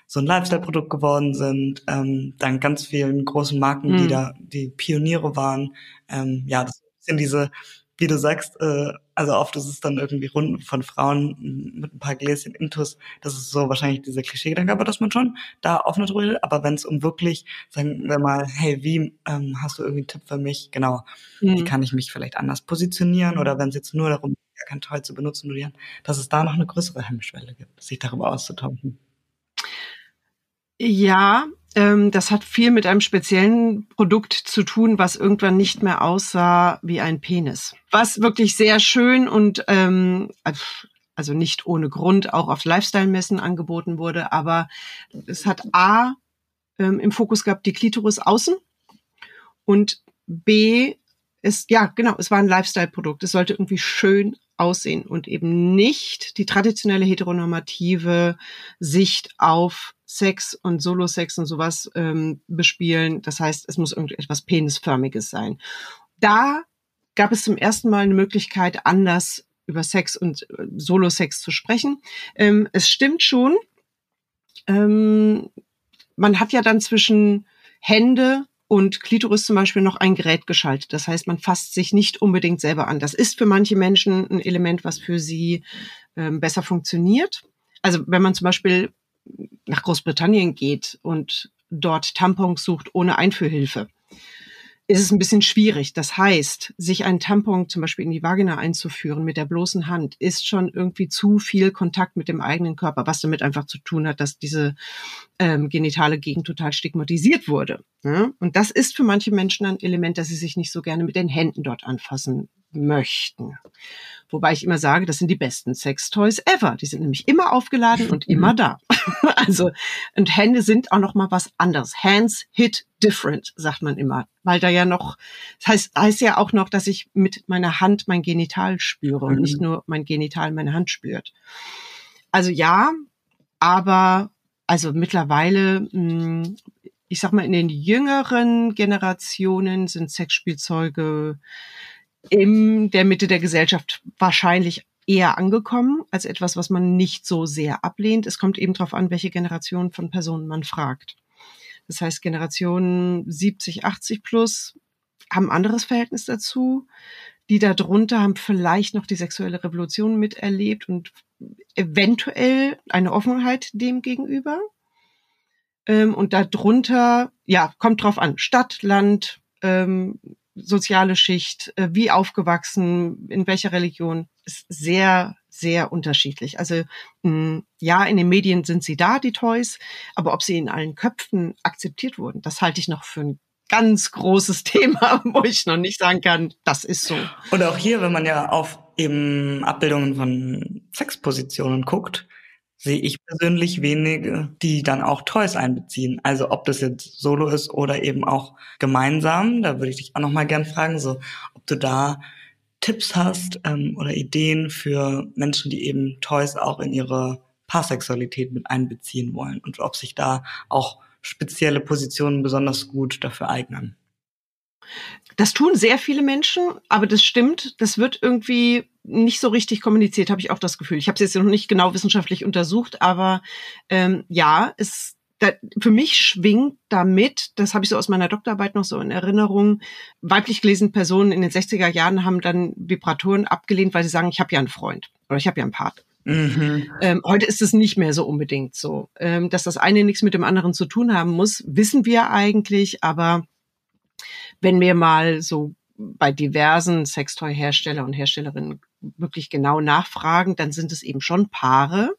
so ein Lifestyle-Produkt geworden sind, ähm, dank ganz vielen großen Marken, mhm. die da die Pioniere waren. Ähm, ja, das sind diese wie du sagst, äh, also oft ist es dann irgendwie Runden von Frauen mit ein paar Gläschen Intus. Das ist so wahrscheinlich dieser Klischeegedanke, aber dass man schon da offene drüber redet. Aber wenn es um wirklich, sagen wir mal, hey, wie ähm, hast du irgendwie einen Tipp für mich? Genau, mhm. wie kann ich mich vielleicht anders positionieren? Oder wenn es jetzt nur darum geht, kein Toy zu benutzen, dass es da noch eine größere Hemmschwelle gibt, sich darüber auszutauschen. Ja, das hat viel mit einem speziellen Produkt zu tun, was irgendwann nicht mehr aussah wie ein Penis. Was wirklich sehr schön und ähm, also nicht ohne Grund auch auf Lifestyle-Messen angeboten wurde, aber es hat A ähm, im Fokus gehabt die Klitoris außen und B ist, ja genau, es war ein Lifestyle-Produkt. Es sollte irgendwie schön aussehen und eben nicht die traditionelle heteronormative Sicht auf Sex und Solo-Sex und sowas ähm, bespielen. Das heißt, es muss irgendetwas Penisförmiges sein. Da gab es zum ersten Mal eine Möglichkeit, anders über Sex und äh, Solo-Sex zu sprechen. Ähm, es stimmt schon. Ähm, man hat ja dann zwischen Hände und Klitoris zum Beispiel noch ein Gerät geschaltet. Das heißt, man fasst sich nicht unbedingt selber an. Das ist für manche Menschen ein Element, was für sie ähm, besser funktioniert. Also wenn man zum Beispiel nach Großbritannien geht und dort Tampons sucht ohne Einführhilfe, ist es ein bisschen schwierig. Das heißt, sich einen Tampon zum Beispiel in die Vagina einzuführen mit der bloßen Hand, ist schon irgendwie zu viel Kontakt mit dem eigenen Körper, was damit einfach zu tun hat, dass diese ähm, genitale Gegend total stigmatisiert wurde. Ja? Und das ist für manche Menschen ein Element, dass sie sich nicht so gerne mit den Händen dort anfassen möchten. Wobei ich immer sage, das sind die besten Sextoys ever. Die sind nämlich immer aufgeladen und immer da. also, und Hände sind auch noch mal was anderes. Hands hit different, sagt man immer. Weil da ja noch, das heißt, heißt ja auch noch, dass ich mit meiner Hand mein Genital spüre und nicht mhm. nur mein Genital meine Hand spürt. Also ja, aber also mittlerweile, hm, ich sag mal, in den jüngeren Generationen sind Sexspielzeuge in der Mitte der Gesellschaft wahrscheinlich eher angekommen als etwas, was man nicht so sehr ablehnt. Es kommt eben darauf an, welche Generation von Personen man fragt. Das heißt, Generationen 70, 80 plus haben ein anderes Verhältnis dazu. Die darunter haben vielleicht noch die sexuelle Revolution miterlebt und eventuell eine Offenheit dem gegenüber. Ähm, und darunter, ja, kommt drauf an, Stadt, Land, ähm, soziale Schicht, äh, wie aufgewachsen, in welcher Religion, ist sehr, sehr unterschiedlich. Also mh, ja, in den Medien sind sie da, die Toys, aber ob sie in allen Köpfen akzeptiert wurden, das halte ich noch für ein ganz großes Thema, wo ich noch nicht sagen kann, das ist so. Und auch hier, wenn man ja auf eben Abbildungen von Sexpositionen guckt, sehe ich persönlich wenige, die dann auch Toys einbeziehen. Also ob das jetzt solo ist oder eben auch gemeinsam. Da würde ich dich auch noch mal gern fragen, so ob du da Tipps hast ähm, oder Ideen für Menschen, die eben Toys auch in ihre Paarsexualität mit einbeziehen wollen und ob sich da auch spezielle Positionen besonders gut dafür eignen. Das tun sehr viele Menschen, aber das stimmt, das wird irgendwie nicht so richtig kommuniziert, habe ich auch das Gefühl. Ich habe es jetzt noch nicht genau wissenschaftlich untersucht, aber ähm, ja, es da, für mich schwingt damit, das habe ich so aus meiner Doktorarbeit noch so in Erinnerung, weiblich gelesene Personen in den 60er Jahren haben dann Vibratoren abgelehnt, weil sie sagen, ich habe ja einen Freund oder ich habe ja einen Partner. Mhm. Ähm, heute ist es nicht mehr so unbedingt so. Ähm, dass das eine nichts mit dem anderen zu tun haben muss, wissen wir eigentlich, aber wenn wir mal so bei diversen Sextoy-Hersteller und Herstellerinnen wirklich genau nachfragen, dann sind es eben schon Paare,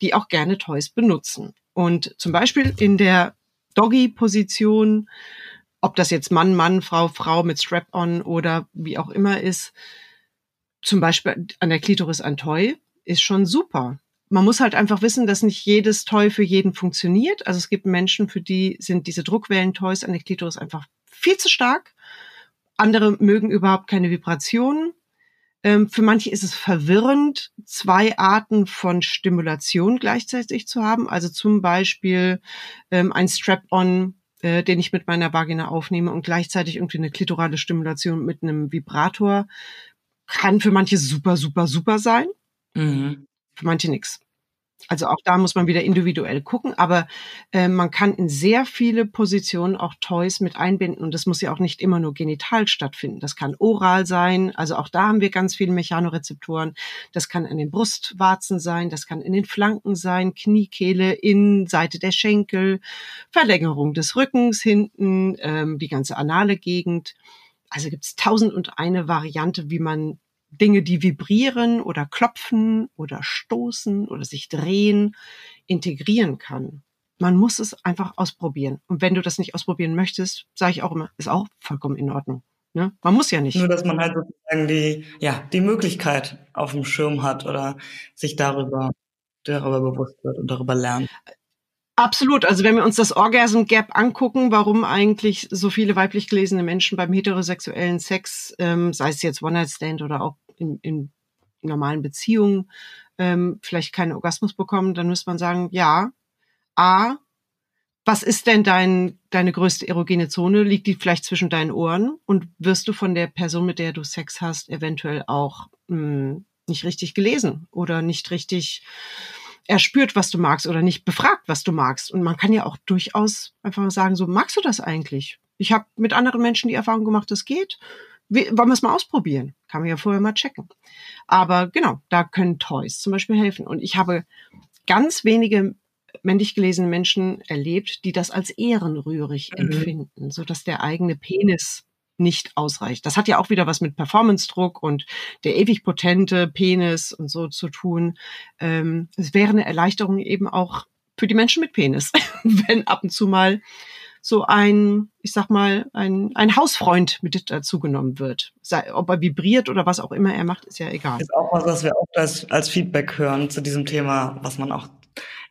die auch gerne Toys benutzen. Und zum Beispiel in der Doggy-Position, ob das jetzt Mann, Mann, Frau, Frau mit Strap-on oder wie auch immer ist, zum Beispiel an der Klitoris ein Toy, ist schon super. Man muss halt einfach wissen, dass nicht jedes Toy für jeden funktioniert. Also es gibt Menschen, für die sind diese Druckwellen-Toys an der Klitoris einfach viel zu stark. Andere mögen überhaupt keine Vibrationen. Ähm, für manche ist es verwirrend, zwei Arten von Stimulation gleichzeitig zu haben. Also zum Beispiel ähm, ein Strap-on, äh, den ich mit meiner Vagina aufnehme und gleichzeitig irgendwie eine klitorale Stimulation mit einem Vibrator. Kann für manche super, super, super sein. Mhm. Für manche nix. Also auch da muss man wieder individuell gucken, aber äh, man kann in sehr viele Positionen auch Toys mit einbinden und das muss ja auch nicht immer nur genital stattfinden. Das kann oral sein, also auch da haben wir ganz viele Mechanorezeptoren. Das kann an den Brustwarzen sein, das kann in den Flanken sein, Kniekehle, Innenseite der Schenkel, Verlängerung des Rückens hinten, ähm, die ganze anale Gegend. Also gibt es tausend und eine Variante, wie man Dinge, die vibrieren oder klopfen oder stoßen oder sich drehen, integrieren kann. Man muss es einfach ausprobieren. Und wenn du das nicht ausprobieren möchtest, sage ich auch immer, ist auch vollkommen in Ordnung. Ne? Man muss ja nicht. Nur, dass man halt sozusagen die, ja, die Möglichkeit auf dem Schirm hat oder sich darüber, darüber bewusst wird und darüber lernt. Absolut. Also wenn wir uns das Orgasm Gap angucken, warum eigentlich so viele weiblich gelesene Menschen beim heterosexuellen Sex, ähm, sei es jetzt One-Night-Stand oder auch in, in normalen Beziehungen, ähm, vielleicht keinen Orgasmus bekommen, dann muss man sagen, ja, A, was ist denn dein, deine größte erogene Zone? Liegt die vielleicht zwischen deinen Ohren? Und wirst du von der Person, mit der du Sex hast, eventuell auch mh, hm, nicht richtig gelesen oder nicht richtig er spürt, was du magst oder nicht befragt, was du magst. Und man kann ja auch durchaus einfach sagen, so magst du das eigentlich? Ich habe mit anderen Menschen die Erfahrung gemacht, das geht. Wollen wir es mal ausprobieren? Kann man ja vorher mal checken. Aber genau, da können Toys zum Beispiel helfen. Und ich habe ganz wenige männlich gelesene Menschen erlebt, die das als ehrenrührig mhm. empfinden, so dass der eigene Penis nicht ausreicht. Das hat ja auch wieder was mit Performance-Druck und der ewig potente Penis und so zu tun. Ähm, es wäre eine Erleichterung eben auch für die Menschen mit Penis, wenn ab und zu mal so ein, ich sag mal, ein, ein Hausfreund mit dazu genommen wird. Sei, ob er vibriert oder was auch immer er macht, ist ja egal. Ist auch was, was wir oft als, als Feedback hören zu diesem Thema, was man auch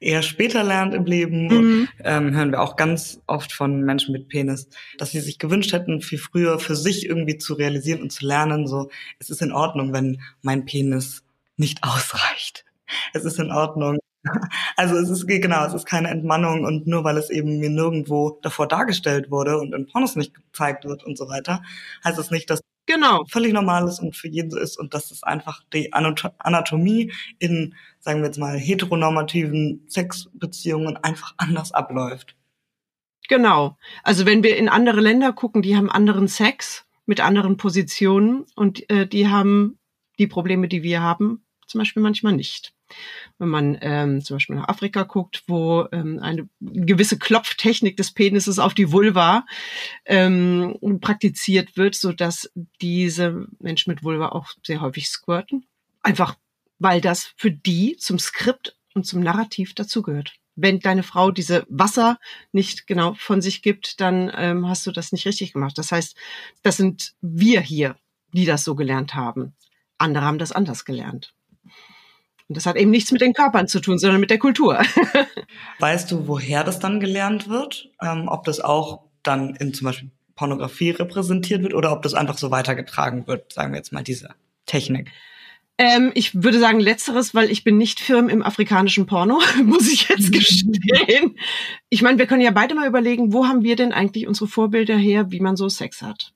eher später lernt im Leben, mhm. ähm, hören wir auch ganz oft von Menschen mit Penis, dass sie sich gewünscht hätten, viel früher für sich irgendwie zu realisieren und zu lernen, so, es ist in Ordnung, wenn mein Penis nicht ausreicht. Es ist in Ordnung. Also es ist genau, es ist keine Entmannung und nur weil es eben mir nirgendwo davor dargestellt wurde und in Pornos nicht gezeigt wird und so weiter, heißt es nicht, dass genau völlig normal ist und für jeden so ist und dass es einfach die Anatomie in, sagen wir jetzt mal, heteronormativen Sexbeziehungen einfach anders abläuft. Genau. Also wenn wir in andere Länder gucken, die haben anderen Sex mit anderen Positionen und äh, die haben die Probleme, die wir haben, zum Beispiel manchmal nicht. Wenn man ähm, zum Beispiel nach Afrika guckt, wo ähm, eine gewisse Klopftechnik des Penises auf die Vulva ähm, praktiziert wird, so dass diese Menschen mit Vulva auch sehr häufig squirten. Einfach, weil das für die zum Skript und zum Narrativ dazugehört. Wenn deine Frau diese Wasser nicht genau von sich gibt, dann ähm, hast du das nicht richtig gemacht. Das heißt, das sind wir hier, die das so gelernt haben. Andere haben das anders gelernt. Und das hat eben nichts mit den Körpern zu tun, sondern mit der Kultur. weißt du, woher das dann gelernt wird? Ähm, ob das auch dann in zum Beispiel Pornografie repräsentiert wird oder ob das einfach so weitergetragen wird, sagen wir jetzt mal diese Technik? Ähm, ich würde sagen letzteres, weil ich bin nicht firm im afrikanischen Porno, muss ich jetzt gestehen. Ich meine, wir können ja beide mal überlegen, wo haben wir denn eigentlich unsere Vorbilder her, wie man so Sex hat?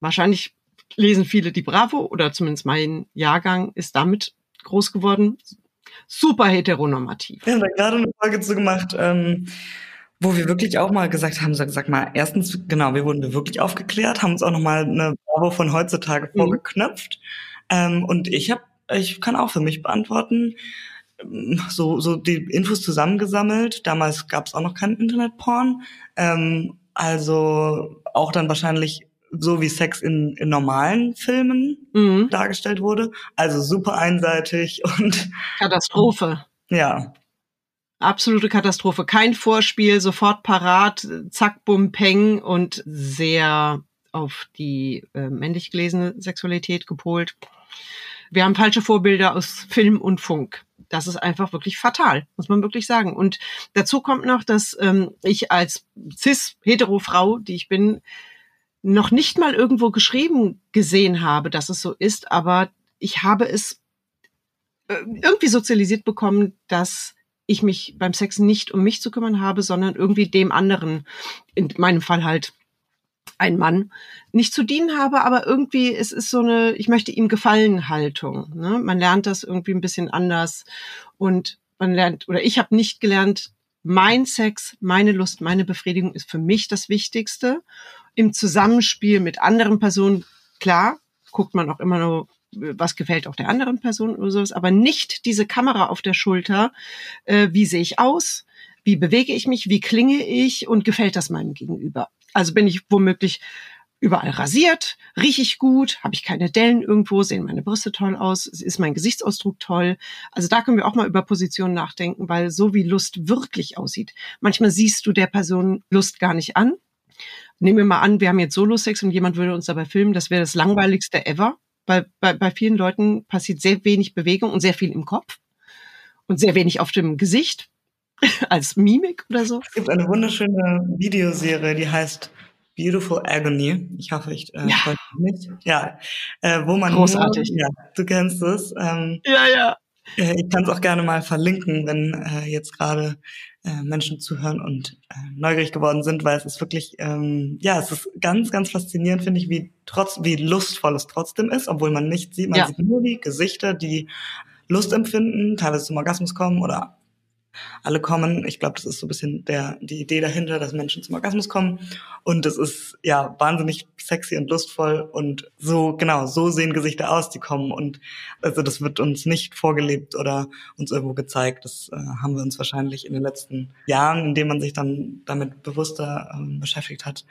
Wahrscheinlich lesen viele die Bravo oder zumindest mein Jahrgang ist damit groß geworden. Super heteronormativ. Wir haben da gerade eine Folge zu gemacht, ähm, wo wir wirklich auch mal gesagt haben, sag, sag mal, erstens, genau, wir wurden wirklich aufgeklärt, haben uns auch nochmal eine Bravo von heutzutage mhm. vorgeknöpft. Ähm, und ich habe, ich kann auch für mich beantworten, ähm, so, so die Infos zusammengesammelt. Damals gab es auch noch keinen Internetporn. Ähm, also auch dann wahrscheinlich so wie Sex in, in normalen Filmen mhm. dargestellt wurde. Also super einseitig und Katastrophe. Ja. Absolute Katastrophe. Kein Vorspiel, sofort parat, zack, bum, peng und sehr auf die äh, männlich gelesene Sexualität gepolt. Wir haben falsche Vorbilder aus Film und Funk. Das ist einfach wirklich fatal, muss man wirklich sagen. Und dazu kommt noch, dass ähm, ich als cis-hetero-Frau, die ich bin, noch nicht mal irgendwo geschrieben gesehen habe, dass es so ist, aber ich habe es äh, irgendwie sozialisiert bekommen, dass ich mich beim Sex nicht um mich zu kümmern habe, sondern irgendwie dem anderen, in meinem Fall halt ein Mann, nicht zu dienen habe, aber irgendwie es ist so eine, ich möchte ihm gefallen Haltung. Ne? Man lernt das irgendwie ein bisschen anders und man lernt, oder ich habe nicht gelernt, mein Sex, meine Lust, meine Befriedigung ist für mich das Wichtigste im Zusammenspiel mit anderen Personen, klar, guckt man auch immer nur, was gefällt auch der anderen Person oder sowas, aber nicht diese Kamera auf der Schulter, äh, wie sehe ich aus, wie bewege ich mich, wie klinge ich und gefällt das meinem Gegenüber. Also bin ich womöglich überall rasiert, rieche ich gut, habe ich keine Dellen irgendwo, sehen meine Brüste toll aus, ist mein Gesichtsausdruck toll. Also da können wir auch mal über Positionen nachdenken, weil so wie Lust wirklich aussieht. Manchmal siehst du der Person Lust gar nicht an, nehmen wir mal an, wir haben jetzt Solo-Sex und jemand würde uns dabei filmen, das wäre das langweiligste ever. Bei, bei, bei vielen Leuten passiert sehr wenig Bewegung und sehr viel im Kopf und sehr wenig auf dem Gesicht als Mimik oder so. Es gibt eine wunderschöne Videoserie, die heißt Beautiful Agony. Ich hoffe, ich äh, ja. nicht. Ja, äh, wo man großartig. Nur, ja, du kennst es. Ähm, ja, ja. Äh, ich kann es auch gerne mal verlinken, wenn äh, jetzt gerade äh, Menschen zuhören und äh, neugierig geworden sind, weil es ist wirklich, ähm, ja, es ist ganz, ganz faszinierend, finde ich, wie trotz, wie lustvoll es trotzdem ist, obwohl man nicht sieht, man ja. sieht nur die Gesichter, die Lust empfinden, teilweise zum Orgasmus kommen oder alle kommen. Ich glaube, das ist so ein bisschen der, die Idee dahinter, dass Menschen zum Orgasmus kommen. Und es ist ja wahnsinnig sexy und lustvoll und so, genau, so sehen Gesichter aus, die kommen. Und also das wird uns nicht vorgelebt oder uns irgendwo gezeigt. Das äh, haben wir uns wahrscheinlich in den letzten Jahren, in denen man sich dann damit bewusster ähm, beschäftigt hat,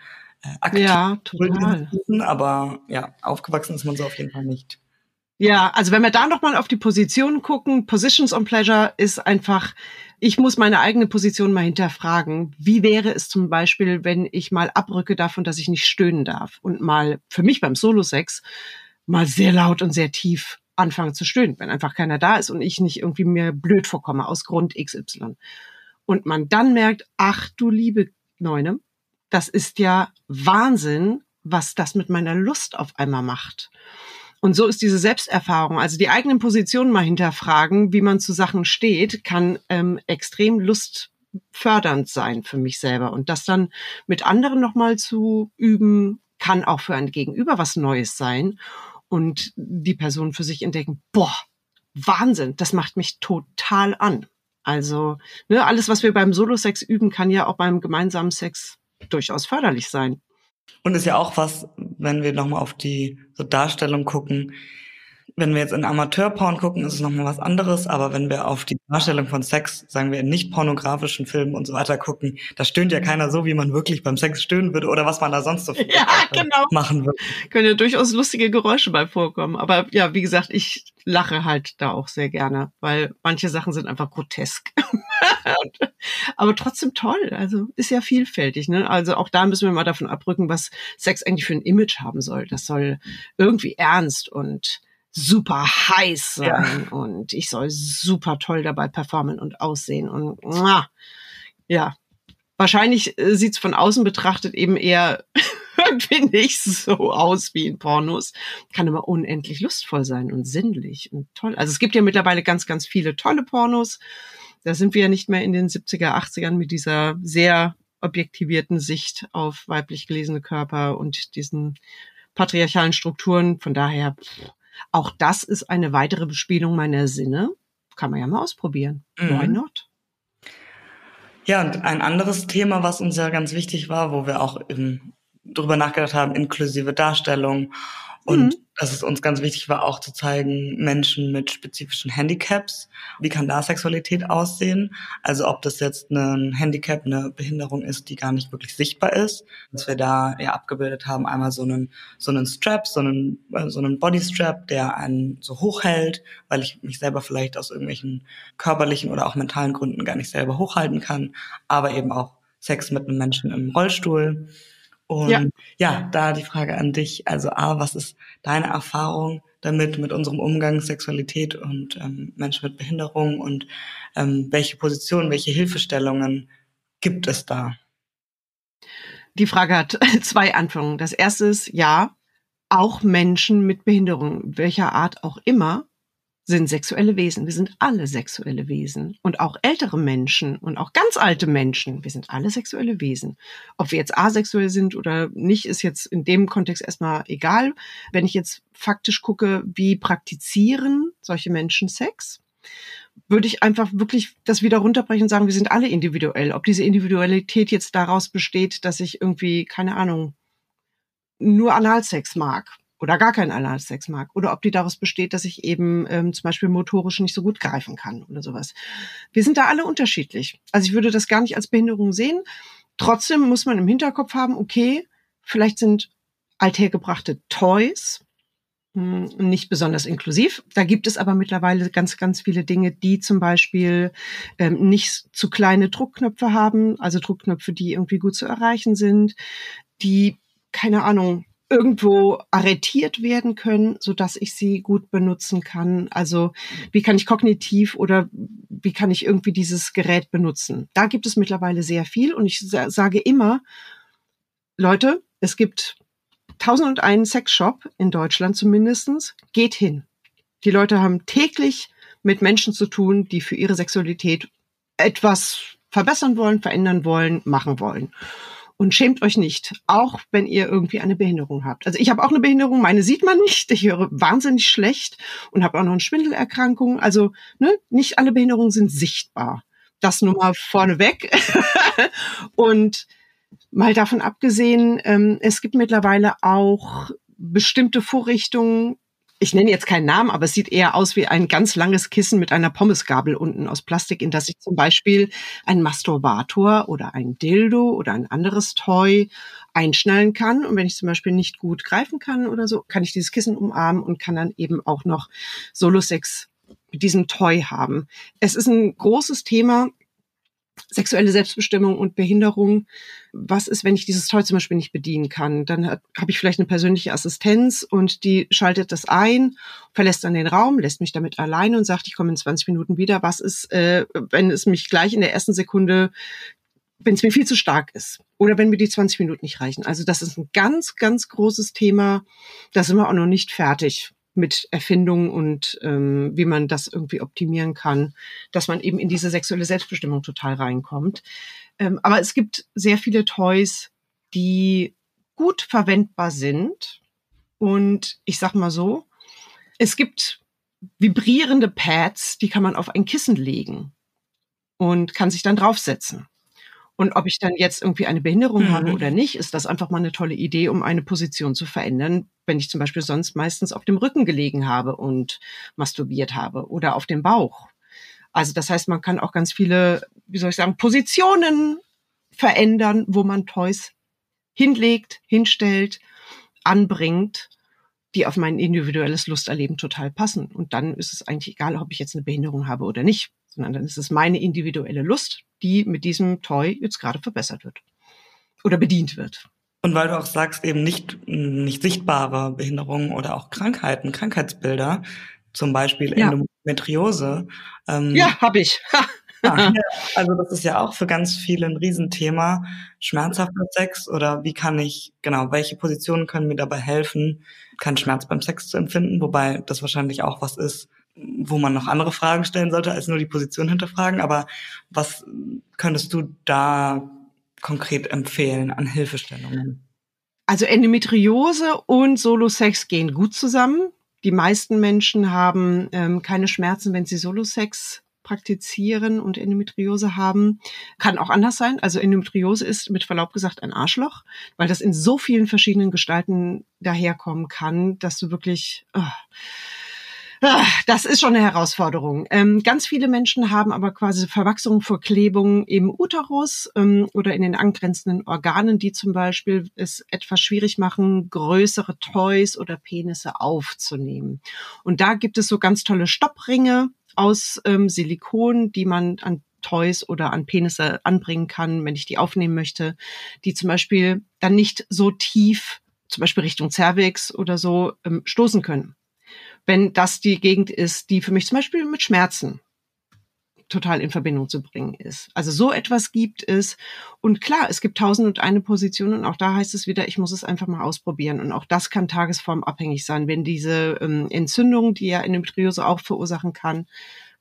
äh, aktiv ja, total. aber ja, aufgewachsen ist man so auf jeden Fall nicht. Ja, also wenn wir da nochmal auf die Position gucken, Positions on Pleasure ist einfach, ich muss meine eigene Position mal hinterfragen. Wie wäre es zum Beispiel, wenn ich mal abrücke davon, dass ich nicht stöhnen darf und mal für mich beim Solo-Sex mal sehr laut und sehr tief anfange zu stöhnen, wenn einfach keiner da ist und ich nicht irgendwie mir blöd vorkomme aus Grund XY. Und man dann merkt, ach du liebe Neune, das ist ja Wahnsinn, was das mit meiner Lust auf einmal macht. Und so ist diese Selbsterfahrung, also die eigenen Positionen mal hinterfragen, wie man zu Sachen steht, kann ähm, extrem lustfördernd sein für mich selber. Und das dann mit anderen nochmal zu üben, kann auch für ein Gegenüber was Neues sein. Und die Person für sich entdecken, boah, Wahnsinn, das macht mich total an. Also ne, alles, was wir beim Solo-Sex üben, kann ja auch beim gemeinsamen Sex durchaus förderlich sein. Und ist ja auch was, wenn wir nochmal auf die so Darstellung gucken, wenn wir jetzt in Amateurporn gucken, ist es nochmal was anderes, aber wenn wir auf die Darstellung von Sex, sagen wir in nicht pornografischen Filmen und so weiter gucken, da stöhnt ja keiner so, wie man wirklich beim Sex stöhnen würde oder was man da sonst so ja, genau. machen würde. Können ja durchaus lustige Geräusche bei vorkommen. Aber ja, wie gesagt, ich lache halt da auch sehr gerne, weil manche Sachen sind einfach grotesk. aber trotzdem toll. Also ist ja vielfältig. Ne? Also auch da müssen wir mal davon abrücken, was Sex eigentlich für ein Image haben soll. Das soll irgendwie ernst und super heiß sein ja. und ich soll super toll dabei performen und aussehen und ja, wahrscheinlich äh, sieht's von außen betrachtet eben eher irgendwie nicht so aus wie in Pornos. Kann aber unendlich lustvoll sein und sinnlich und toll. Also es gibt ja mittlerweile ganz, ganz viele tolle Pornos. Da sind wir ja nicht mehr in den 70er, 80ern mit dieser sehr objektivierten Sicht auf weiblich gelesene Körper und diesen patriarchalen Strukturen. Von daher, pff, auch das ist eine weitere Bespielung meiner Sinne. Kann man ja mal ausprobieren. Mhm. Why not? Ja, und ein anderes Thema, was uns ja ganz wichtig war, wo wir auch eben drüber nachgedacht haben, inklusive Darstellung und mhm. dass es uns ganz wichtig war, auch zu zeigen, Menschen mit spezifischen Handicaps, wie kann da Sexualität aussehen? Also ob das jetzt ein Handicap, eine Behinderung ist, die gar nicht wirklich sichtbar ist. Dass wir da ja abgebildet haben, einmal so einen, so einen Strap, so einen, äh, so einen Bodystrap, der einen so hoch hält, weil ich mich selber vielleicht aus irgendwelchen körperlichen oder auch mentalen Gründen gar nicht selber hochhalten kann, aber eben auch Sex mit einem Menschen im Rollstuhl und ja. ja, da die Frage an dich. Also A, was ist deine Erfahrung damit, mit unserem Umgang, Sexualität und ähm, Menschen mit Behinderung und ähm, welche Positionen, welche Hilfestellungen gibt es da? Die Frage hat zwei Anfänge. Das erste ist, ja, auch Menschen mit Behinderung, welcher Art auch immer, sind sexuelle Wesen. Wir sind alle sexuelle Wesen. Und auch ältere Menschen und auch ganz alte Menschen, wir sind alle sexuelle Wesen. Ob wir jetzt asexuell sind oder nicht, ist jetzt in dem Kontext erstmal egal. Wenn ich jetzt faktisch gucke, wie praktizieren solche Menschen Sex, würde ich einfach wirklich das wieder runterbrechen und sagen, wir sind alle individuell. Ob diese Individualität jetzt daraus besteht, dass ich irgendwie, keine Ahnung, nur Analsex mag oder gar keinen Analsex mag oder ob die daraus besteht, dass ich eben ähm, zum Beispiel motorisch nicht so gut greifen kann oder sowas. Wir sind da alle unterschiedlich. Also ich würde das gar nicht als Behinderung sehen. Trotzdem muss man im Hinterkopf haben, okay, vielleicht sind althergebrachte Toys hm, nicht besonders inklusiv. Da gibt es aber mittlerweile ganz, ganz viele Dinge, die zum Beispiel ähm, nicht zu kleine Druckknöpfe haben, also Druckknöpfe, die irgendwie gut zu erreichen sind, die, keine Ahnung, irgendwo arretiert werden können, so dass ich sie gut benutzen kann. Also wie kann ich kognitiv oder wie kann ich irgendwie dieses Gerät benutzen? Da gibt es mittlerweile sehr viel und ich sage immer, Leute, es gibt 1001 Sexshop in Deutschland zumindestens. Geht hin. Die Leute haben täglich mit Menschen zu tun, die für ihre Sexualität etwas verbessern wollen, verändern wollen, machen wollen und schämt euch nicht, auch wenn ihr irgendwie eine Behinderung habt. Also ich habe auch eine Behinderung, meine sieht man nicht, ich höre wahnsinnig schlecht und habe auch noch eine Schwindelerkrankung. Also ne, nicht alle Behinderungen sind sichtbar. Das nur mal vorneweg. und mal davon abgesehen, ähm, es gibt mittlerweile auch bestimmte Vorrichtungen, ich nenne jetzt keinen Namen, aber es sieht eher aus wie ein ganz langes Kissen mit einer Pommesgabel unten aus Plastik, in das ich zum Beispiel einen Masturbator oder ein Dildo oder ein anderes Toy einschnallen kann. Und wenn ich zum Beispiel nicht gut greifen kann oder so, kann ich dieses Kissen umarmen und kann dann eben auch noch Solo-Sex mit diesem Toy haben. Es ist ein großes Thema, sexuelle Selbstbestimmung und Behinderung. Was ist, wenn ich dieses Toy zum Beispiel nicht bedienen kann? Dann habe ich vielleicht eine persönliche Assistenz und die schaltet das ein, verlässt dann den Raum, lässt mich damit alleine und sagt, ich komme in 20 Minuten wieder. Was ist, äh, wenn es mich gleich in der ersten Sekunde, wenn es mir viel zu stark ist oder wenn mir die 20 Minuten nicht reichen? Also das ist ein ganz, ganz großes Thema. Da sind wir auch noch nicht fertig mit Erfindungen und ähm, wie man das irgendwie optimieren kann, dass man eben in diese sexuelle Selbstbestimmung total reinkommt. Ähm, aber es gibt sehr viele Toys, die gut verwendbar sind. Und ich sag mal so, es gibt vibrierende Pads, die kann man auf ein Kissen legen und kann sich dann draufsetzen. Und ob ich dann jetzt irgendwie eine Behinderung mhm. habe oder nicht, ist das einfach mal eine tolle Idee, um eine Position zu verändern, wenn ich zum Beispiel sonst meistens auf dem Rücken gelegen habe und masturbiert habe oder auf dem Bauch. Also das heißt, man kann auch ganz viele, wie soll ich sagen, Positionen verändern, wo man Toys hinlegt, hinstellt, anbringt, die auf mein individuelles Lusterleben total passen. Und dann ist es eigentlich egal, ob ich jetzt eine Behinderung habe oder nicht sondern dann ist es meine individuelle Lust, die mit diesem Toy jetzt gerade verbessert wird oder bedient wird. Und weil du auch sagst, eben nicht, nicht sichtbare Behinderungen oder auch Krankheiten, Krankheitsbilder, zum Beispiel ja. Endometriose. Ähm, ja, habe ich. ja, also das ist ja auch für ganz viele ein Riesenthema. Schmerzhafter Sex oder wie kann ich, genau, welche Positionen können mir dabei helfen, keinen Schmerz beim Sex zu empfinden, wobei das wahrscheinlich auch was ist, wo man noch andere Fragen stellen sollte, als nur die Position hinterfragen. Aber was könntest du da konkret empfehlen an Hilfestellungen? Also Endometriose und Solo-Sex gehen gut zusammen. Die meisten Menschen haben ähm, keine Schmerzen, wenn sie Solo-Sex praktizieren und Endometriose haben. Kann auch anders sein. Also Endometriose ist mit Verlaub gesagt ein Arschloch, weil das in so vielen verschiedenen Gestalten daherkommen kann, dass du wirklich... Oh, das ist schon eine Herausforderung. Ähm, ganz viele Menschen haben aber quasi Verwachsungen, Verklebungen im Uterus ähm, oder in den angrenzenden Organen, die zum Beispiel es etwas schwierig machen, größere Toys oder Penisse aufzunehmen. Und da gibt es so ganz tolle Stoppringe aus ähm, Silikon, die man an Toys oder an Penisse anbringen kann, wenn ich die aufnehmen möchte, die zum Beispiel dann nicht so tief, zum Beispiel Richtung Cervix oder so, stoßen können wenn das die Gegend ist, die für mich zum Beispiel mit Schmerzen total in Verbindung zu bringen ist. Also so etwas gibt es. Und klar, es gibt tausend und eine Position und auch da heißt es wieder, ich muss es einfach mal ausprobieren. Und auch das kann tagesformabhängig sein. Wenn diese ähm, Entzündung, die ja Endometriose auch verursachen kann,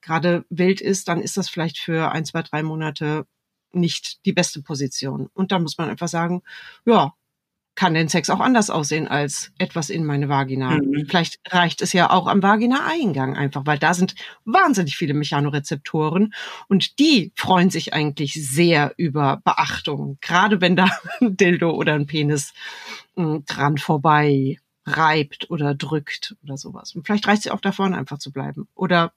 gerade wild ist, dann ist das vielleicht für ein, zwei, drei Monate nicht die beste Position. Und dann muss man einfach sagen, ja, kann denn Sex auch anders aussehen als etwas in meine Vagina. Mhm. Vielleicht reicht es ja auch am Vagina-Eingang einfach, weil da sind wahnsinnig viele Mechanorezeptoren und die freuen sich eigentlich sehr über Beachtung, gerade wenn da ein Dildo oder ein Penis hm, dran vorbei reibt oder drückt oder sowas. Und vielleicht reicht es ja auch da vorne einfach zu bleiben. Oder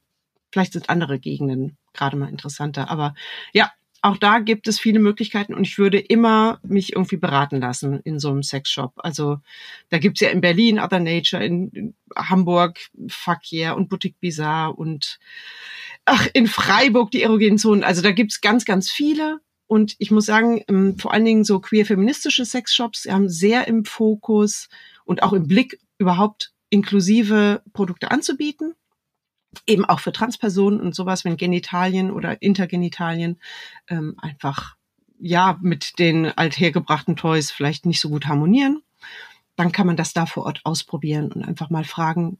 vielleicht sind andere Gegenden gerade mal interessanter. Aber ja, auch da gibt es viele Möglichkeiten und ich würde immer mich irgendwie beraten lassen in so einem Sexshop. Also da gibt's ja in Berlin Other Nature, in, Hamburg Verkehr und Boutique Bizarre und ach, in Freiburg die erogenen Zonen. Also da gibt's ganz, ganz viele. Und ich muss sagen, ähm, vor allen Dingen so queer-feministische Sexshops haben sehr im Fokus und auch im Blick überhaupt inklusive Produkte anzubieten eben auch für Transpersonen und sowas, wenn Genitalien oder Intergenitalien ähm, einfach ja mit den althergebrachten Toys vielleicht nicht so gut harmonieren, dann kann man das da vor Ort ausprobieren und einfach mal fragen,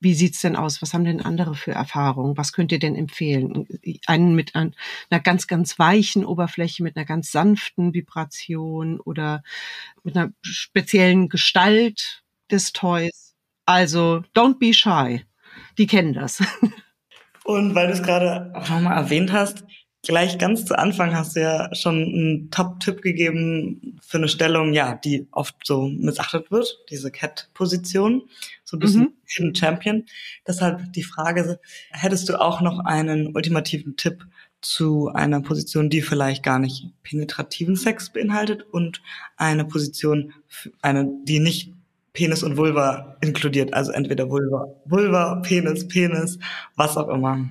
wie sieht's denn aus? Was haben denn andere für Erfahrungen? Was könnt ihr denn empfehlen? Einen mit einer ganz, ganz weichen Oberfläche, mit einer ganz sanften Vibration oder mit einer speziellen Gestalt des Toys. Also, don't be shy die kennen das. Und weil du es gerade auch nochmal erwähnt hast, Gleich ganz zu Anfang hast du ja schon einen Top-Tipp gegeben für eine Stellung, ja, die oft so missachtet wird, diese Cat-Position, so ein bisschen mhm. Hidden Champion. Deshalb die Frage, hättest du auch noch einen ultimativen Tipp zu einer Position, die vielleicht gar nicht penetrativen Sex beinhaltet und eine Position, eine, die nicht Penis und Vulva inkludiert, also entweder Vulva, Vulva, Penis, Penis, was auch immer.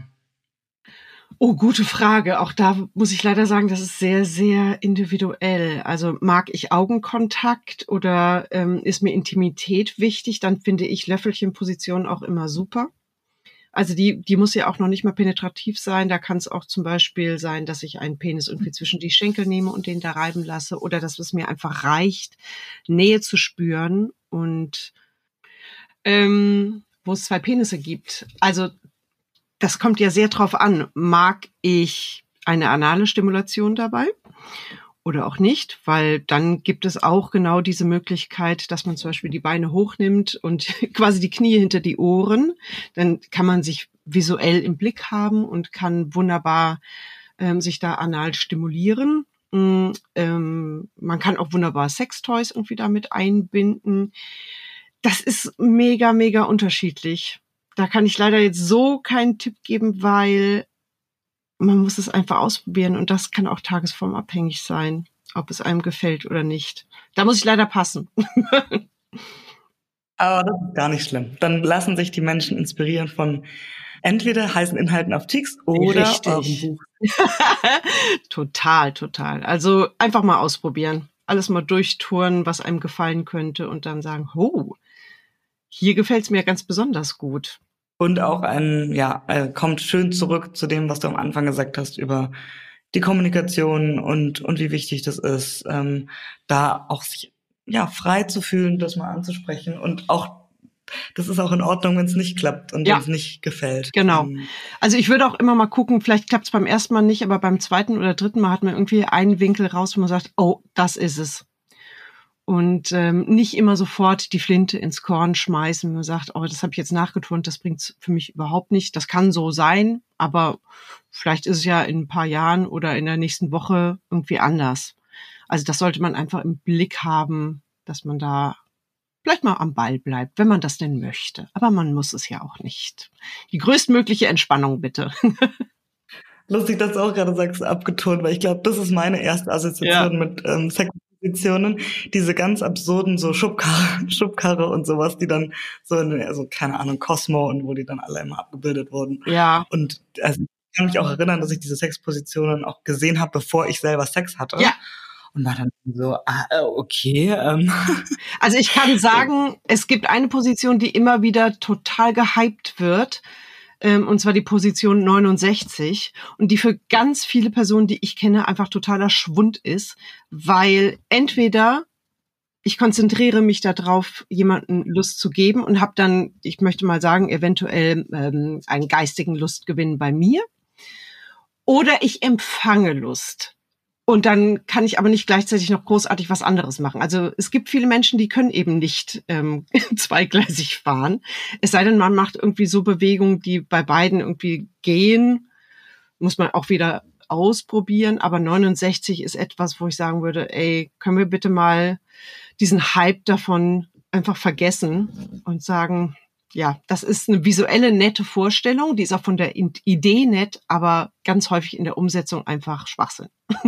Oh, gute Frage. Auch da muss ich leider sagen, das ist sehr, sehr individuell. Also mag ich Augenkontakt oder ähm, ist mir Intimität wichtig, dann finde ich Löffelchenposition auch immer super. Also die, die muss ja auch noch nicht mal penetrativ sein. Da kann es auch zum Beispiel sein, dass ich einen Penis irgendwie zwischen die Schenkel nehme und den da reiben lasse oder dass es mir einfach reicht, Nähe zu spüren und ähm, wo es zwei Penisse gibt. Also das kommt ja sehr drauf an. Mag ich eine anale Stimulation dabei oder auch nicht, weil dann gibt es auch genau diese Möglichkeit, dass man zum Beispiel die Beine hochnimmt und quasi die Knie hinter die Ohren. Dann kann man sich visuell im Blick haben und kann wunderbar ähm, sich da anal stimulieren. Ähm, man kann auch wunderbar Sextoys irgendwie damit einbinden. Das ist mega, mega unterschiedlich da kann ich leider jetzt so keinen Tipp geben, weil man muss es einfach ausprobieren und das kann auch tagesformabhängig sein, ob es einem gefällt oder nicht. Da muss ich leider passen. Aber das ist gar nicht schlimm. Dann lassen sich die Menschen inspirieren von entweder heißen Inhalten auf Tix oder Richtig. Buch. total, total. Also einfach mal ausprobieren. Alles mal durchtouren, was einem gefallen könnte und dann sagen, oh, hier gefällt es mir ganz besonders gut. Und auch ein, ja, äh, kommt schön zurück zu dem, was du am Anfang gesagt hast über die Kommunikation und, und wie wichtig das ist, ähm, da auch sich ja, frei zu fühlen, das mal anzusprechen und auch das ist auch in Ordnung, wenn es nicht klappt und ja. wenn es nicht gefällt. Genau. Ähm, also ich würde auch immer mal gucken, vielleicht klappt es beim ersten Mal nicht, aber beim zweiten oder dritten Mal hat man irgendwie einen Winkel raus, wo man sagt, oh, das ist es und ähm, nicht immer sofort die Flinte ins Korn schmeißen. Man sagt, oh, das habe ich jetzt nachgeturnt, das bringt's für mich überhaupt nicht. Das kann so sein, aber vielleicht ist es ja in ein paar Jahren oder in der nächsten Woche irgendwie anders. Also das sollte man einfach im Blick haben, dass man da vielleicht mal am Ball bleibt, wenn man das denn möchte. Aber man muss es ja auch nicht. Die größtmögliche Entspannung bitte. Lustig, dass du auch gerade sagst, abgetont, weil ich glaube, das ist meine erste Assoziation ja. mit ähm, Sex Positionen, diese ganz absurden so Schubkarre, Schubkarre und sowas, die dann so in, also keine Ahnung, Cosmo und wo die dann alle immer abgebildet wurden. Ja. Und also ich kann mich auch erinnern, dass ich diese Sexpositionen auch gesehen habe, bevor ich selber Sex hatte. Ja. Und war dann so, ah, okay. Ähm. Also ich kann sagen, es gibt eine Position, die immer wieder total gehypt wird ähm, und zwar die Position 69 und die für ganz viele Personen, die ich kenne, einfach totaler Schwund ist, weil entweder ich konzentriere mich darauf, jemanden Lust zu geben und habe dann, ich möchte mal sagen, eventuell ähm, einen geistigen Lustgewinn bei mir. Oder ich empfange Lust. Und dann kann ich aber nicht gleichzeitig noch großartig was anderes machen. Also es gibt viele Menschen, die können eben nicht ähm, zweigleisig fahren. Es sei denn, man macht irgendwie so Bewegungen, die bei beiden irgendwie gehen. Muss man auch wieder ausprobieren. Aber 69 ist etwas, wo ich sagen würde, ey, können wir bitte mal diesen Hype davon einfach vergessen und sagen, ja, das ist eine visuelle nette Vorstellung, die ist auch von der Idee nett, aber ganz häufig in der Umsetzung einfach Schwachsinn.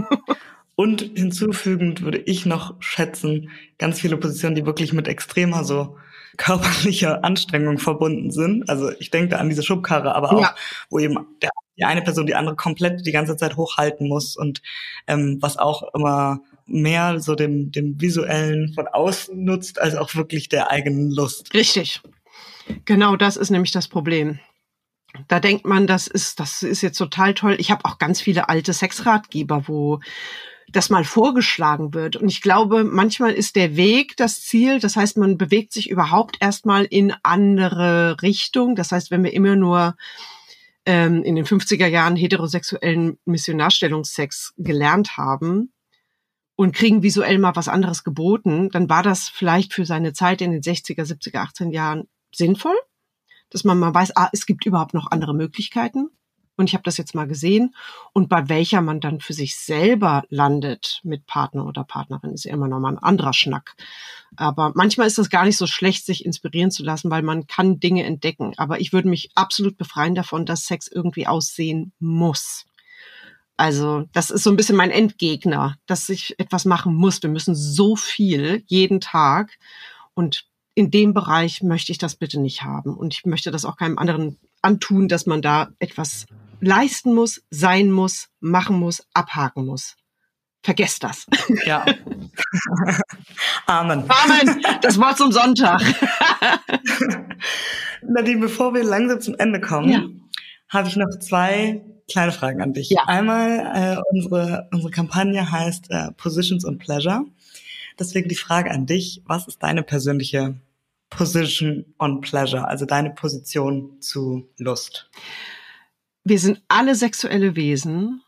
Und hinzufügend würde ich noch schätzen, ganz viele Positionen, die wirklich mit extremer so körperlicher Anstrengung verbunden sind. Also ich denke da an diese Schubkarre, aber auch, ja. wo eben der, die eine Person die andere komplett die ganze Zeit hochhalten muss und ähm, was auch immer mehr so dem, dem visuellen von außen nutzt, als auch wirklich der eigenen Lust. Richtig. Genau das ist nämlich das Problem. Da denkt man, das ist, das ist jetzt total toll. Ich habe auch ganz viele alte Sexratgeber, wo das mal vorgeschlagen wird. Und ich glaube, manchmal ist der Weg das Ziel. Das heißt, man bewegt sich überhaupt erstmal in andere Richtung. Das heißt, wenn wir immer nur ähm, in den 50er Jahren heterosexuellen Missionarstellungssex gelernt haben und kriegen visuell mal was anderes geboten, dann war das vielleicht für seine Zeit in den 60er, 70er, 18 Jahren sinnvoll, dass man mal weiß, ah, es gibt überhaupt noch andere Möglichkeiten. und ich habe das jetzt mal gesehen. Und bei welcher man dann für sich selber landet mit Partner oder Partnerin, ist ja immer noch mal ein anderer Schnack. Aber manchmal ist das gar nicht so schlecht, sich inspirieren zu lassen, weil man kann Dinge entdecken. Aber ich würde mich absolut befreien davon, dass Sex irgendwie aussehen muss. Also das ist so ein bisschen mein Endgegner, dass ich etwas machen muss. Wir müssen so viel jeden Tag. Und in dem Bereich möchte ich das bitte nicht haben. Und ich möchte das auch keinem anderen antun, dass man da etwas leisten muss, sein muss, machen muss, abhaken muss. Vergesst das. Ja. Amen. Amen. Das Wort zum Sonntag. Nadine, bevor wir langsam zum Ende kommen, ja. habe ich noch zwei kleine Fragen an dich. Ja. Einmal, äh, unsere, unsere Kampagne heißt äh, Positions und Pleasure. Deswegen die Frage an dich, was ist deine persönliche Position on Pleasure, also deine Position zu Lust? Wir sind alle sexuelle Wesen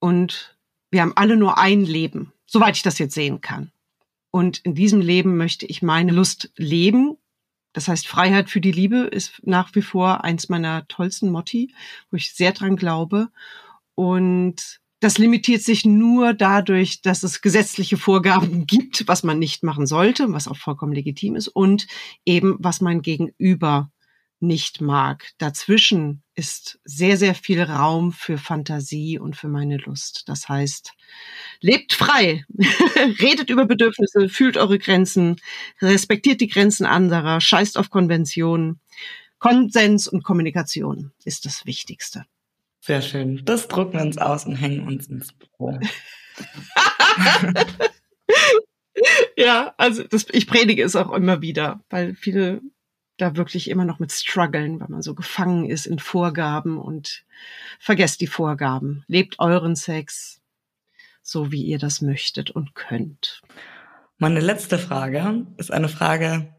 und wir haben alle nur ein Leben, soweit ich das jetzt sehen kann. Und in diesem Leben möchte ich meine Lust leben. Das heißt, Freiheit für die Liebe ist nach wie vor eins meiner tollsten Motti, wo ich sehr dran glaube. Und das limitiert sich nur dadurch, dass es gesetzliche Vorgaben gibt, was man nicht machen sollte, was auch vollkommen legitim ist, und eben, was mein Gegenüber nicht mag. Dazwischen ist sehr, sehr viel Raum für Fantasie und für meine Lust. Das heißt, lebt frei, redet über Bedürfnisse, fühlt eure Grenzen, respektiert die Grenzen anderer, scheißt auf Konventionen. Konsens und Kommunikation ist das Wichtigste. Sehr schön. Das drucken wir uns aus und hängen uns ins Büro. ja, also das, ich predige es auch immer wieder, weil viele da wirklich immer noch mit strugglen, weil man so gefangen ist in Vorgaben und vergesst die Vorgaben. Lebt euren Sex so, wie ihr das möchtet und könnt. Meine letzte Frage ist eine Frage,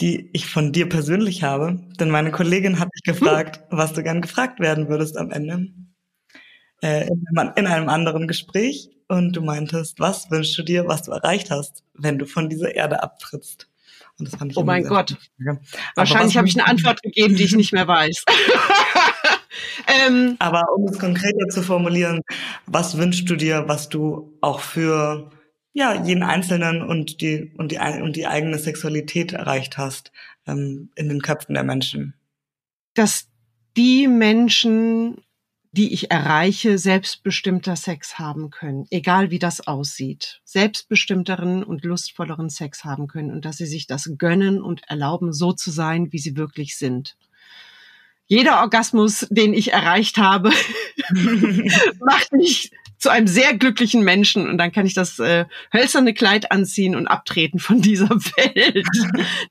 die ich von dir persönlich habe. Denn meine Kollegin hat dich gefragt, hm. was du gern gefragt werden würdest am Ende. Äh, in, in einem anderen Gespräch. Und du meintest, was wünschst du dir, was du erreicht hast, wenn du von dieser Erde abtrittst? Und das fand ich oh mein Gott. Wahrscheinlich habe ich eine Antwort gegeben, die ich nicht mehr weiß. ähm, Aber um es konkreter zu formulieren, was wünschst du dir, was du auch für ja, jeden Einzelnen und die, und die, und die eigene Sexualität erreicht hast ähm, in den Köpfen der Menschen? Dass die Menschen, die ich erreiche, selbstbestimmter Sex haben können, egal wie das aussieht, selbstbestimmteren und lustvolleren Sex haben können und dass sie sich das gönnen und erlauben, so zu sein, wie sie wirklich sind. Jeder Orgasmus, den ich erreicht habe, macht mich zu einem sehr glücklichen Menschen und dann kann ich das äh, hölzerne Kleid anziehen und abtreten von dieser Welt.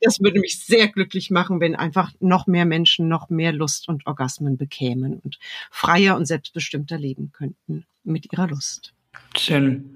Das würde mich sehr glücklich machen, wenn einfach noch mehr Menschen noch mehr Lust und Orgasmen bekämen und freier und selbstbestimmter leben könnten mit ihrer Lust. Schön.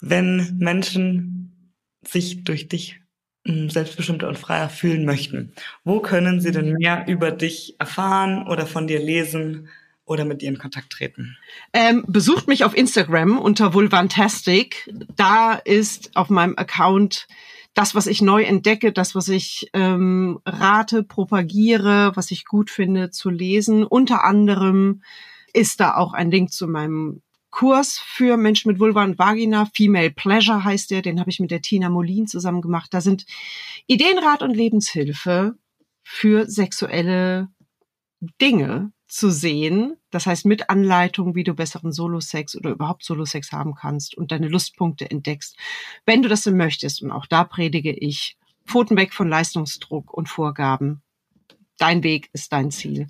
Wenn Menschen sich durch dich hm, selbstbestimmter und freier fühlen möchten, wo können sie denn mehr über dich erfahren oder von dir lesen? Oder mit dir in Kontakt treten? Ähm, besucht mich auf Instagram unter Vulvantastic. Da ist auf meinem Account das, was ich neu entdecke, das, was ich ähm, rate, propagiere, was ich gut finde zu lesen. Unter anderem ist da auch ein Link zu meinem Kurs für Menschen mit Vulva und Vagina. Female Pleasure heißt der. Den habe ich mit der Tina Molin zusammen gemacht. Da sind Ideenrat und Lebenshilfe für sexuelle Dinge zu sehen. Das heißt, mit Anleitung, wie du besseren Solo-Sex oder überhaupt Solo-Sex haben kannst und deine Lustpunkte entdeckst, wenn du das denn möchtest. Und auch da predige ich Pfoten weg von Leistungsdruck und Vorgaben. Dein Weg ist dein Ziel.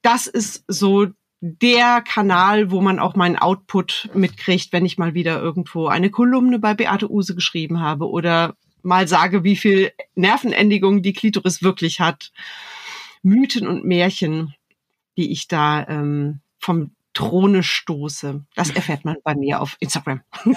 Das ist so der Kanal, wo man auch meinen Output mitkriegt, wenn ich mal wieder irgendwo eine Kolumne bei Beate Use geschrieben habe oder mal sage, wie viel Nervenendigung die Klitoris wirklich hat. Mythen und Märchen die ich da ähm, vom Throne stoße. Das erfährt man bei mir auf Instagram.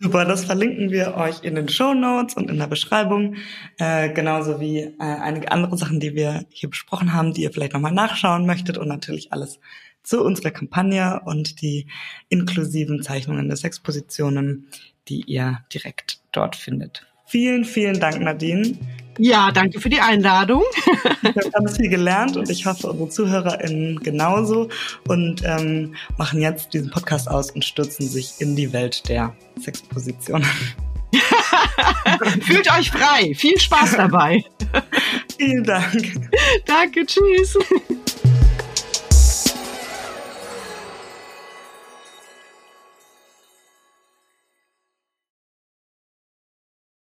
Super, das verlinken wir euch in den Show Notes und in der Beschreibung, äh, genauso wie äh, einige andere Sachen, die wir hier besprochen haben, die ihr vielleicht nochmal nachschauen möchtet und natürlich alles zu unserer Kampagne und die inklusiven Zeichnungen der Sexpositionen, die ihr direkt dort findet. Vielen, vielen Dank, Nadine, Ja, danke für die Einladung. Ich habe ganz viel gelernt und ich hoffe, unsere ZuhörerInnen genauso und ähm, machen jetzt diesen Podcast aus und stürzen sich in die Welt der Sexpositionen. Fühlt euch frei. Viel Spaß dabei. Vielen Dank. Danke, tschüss.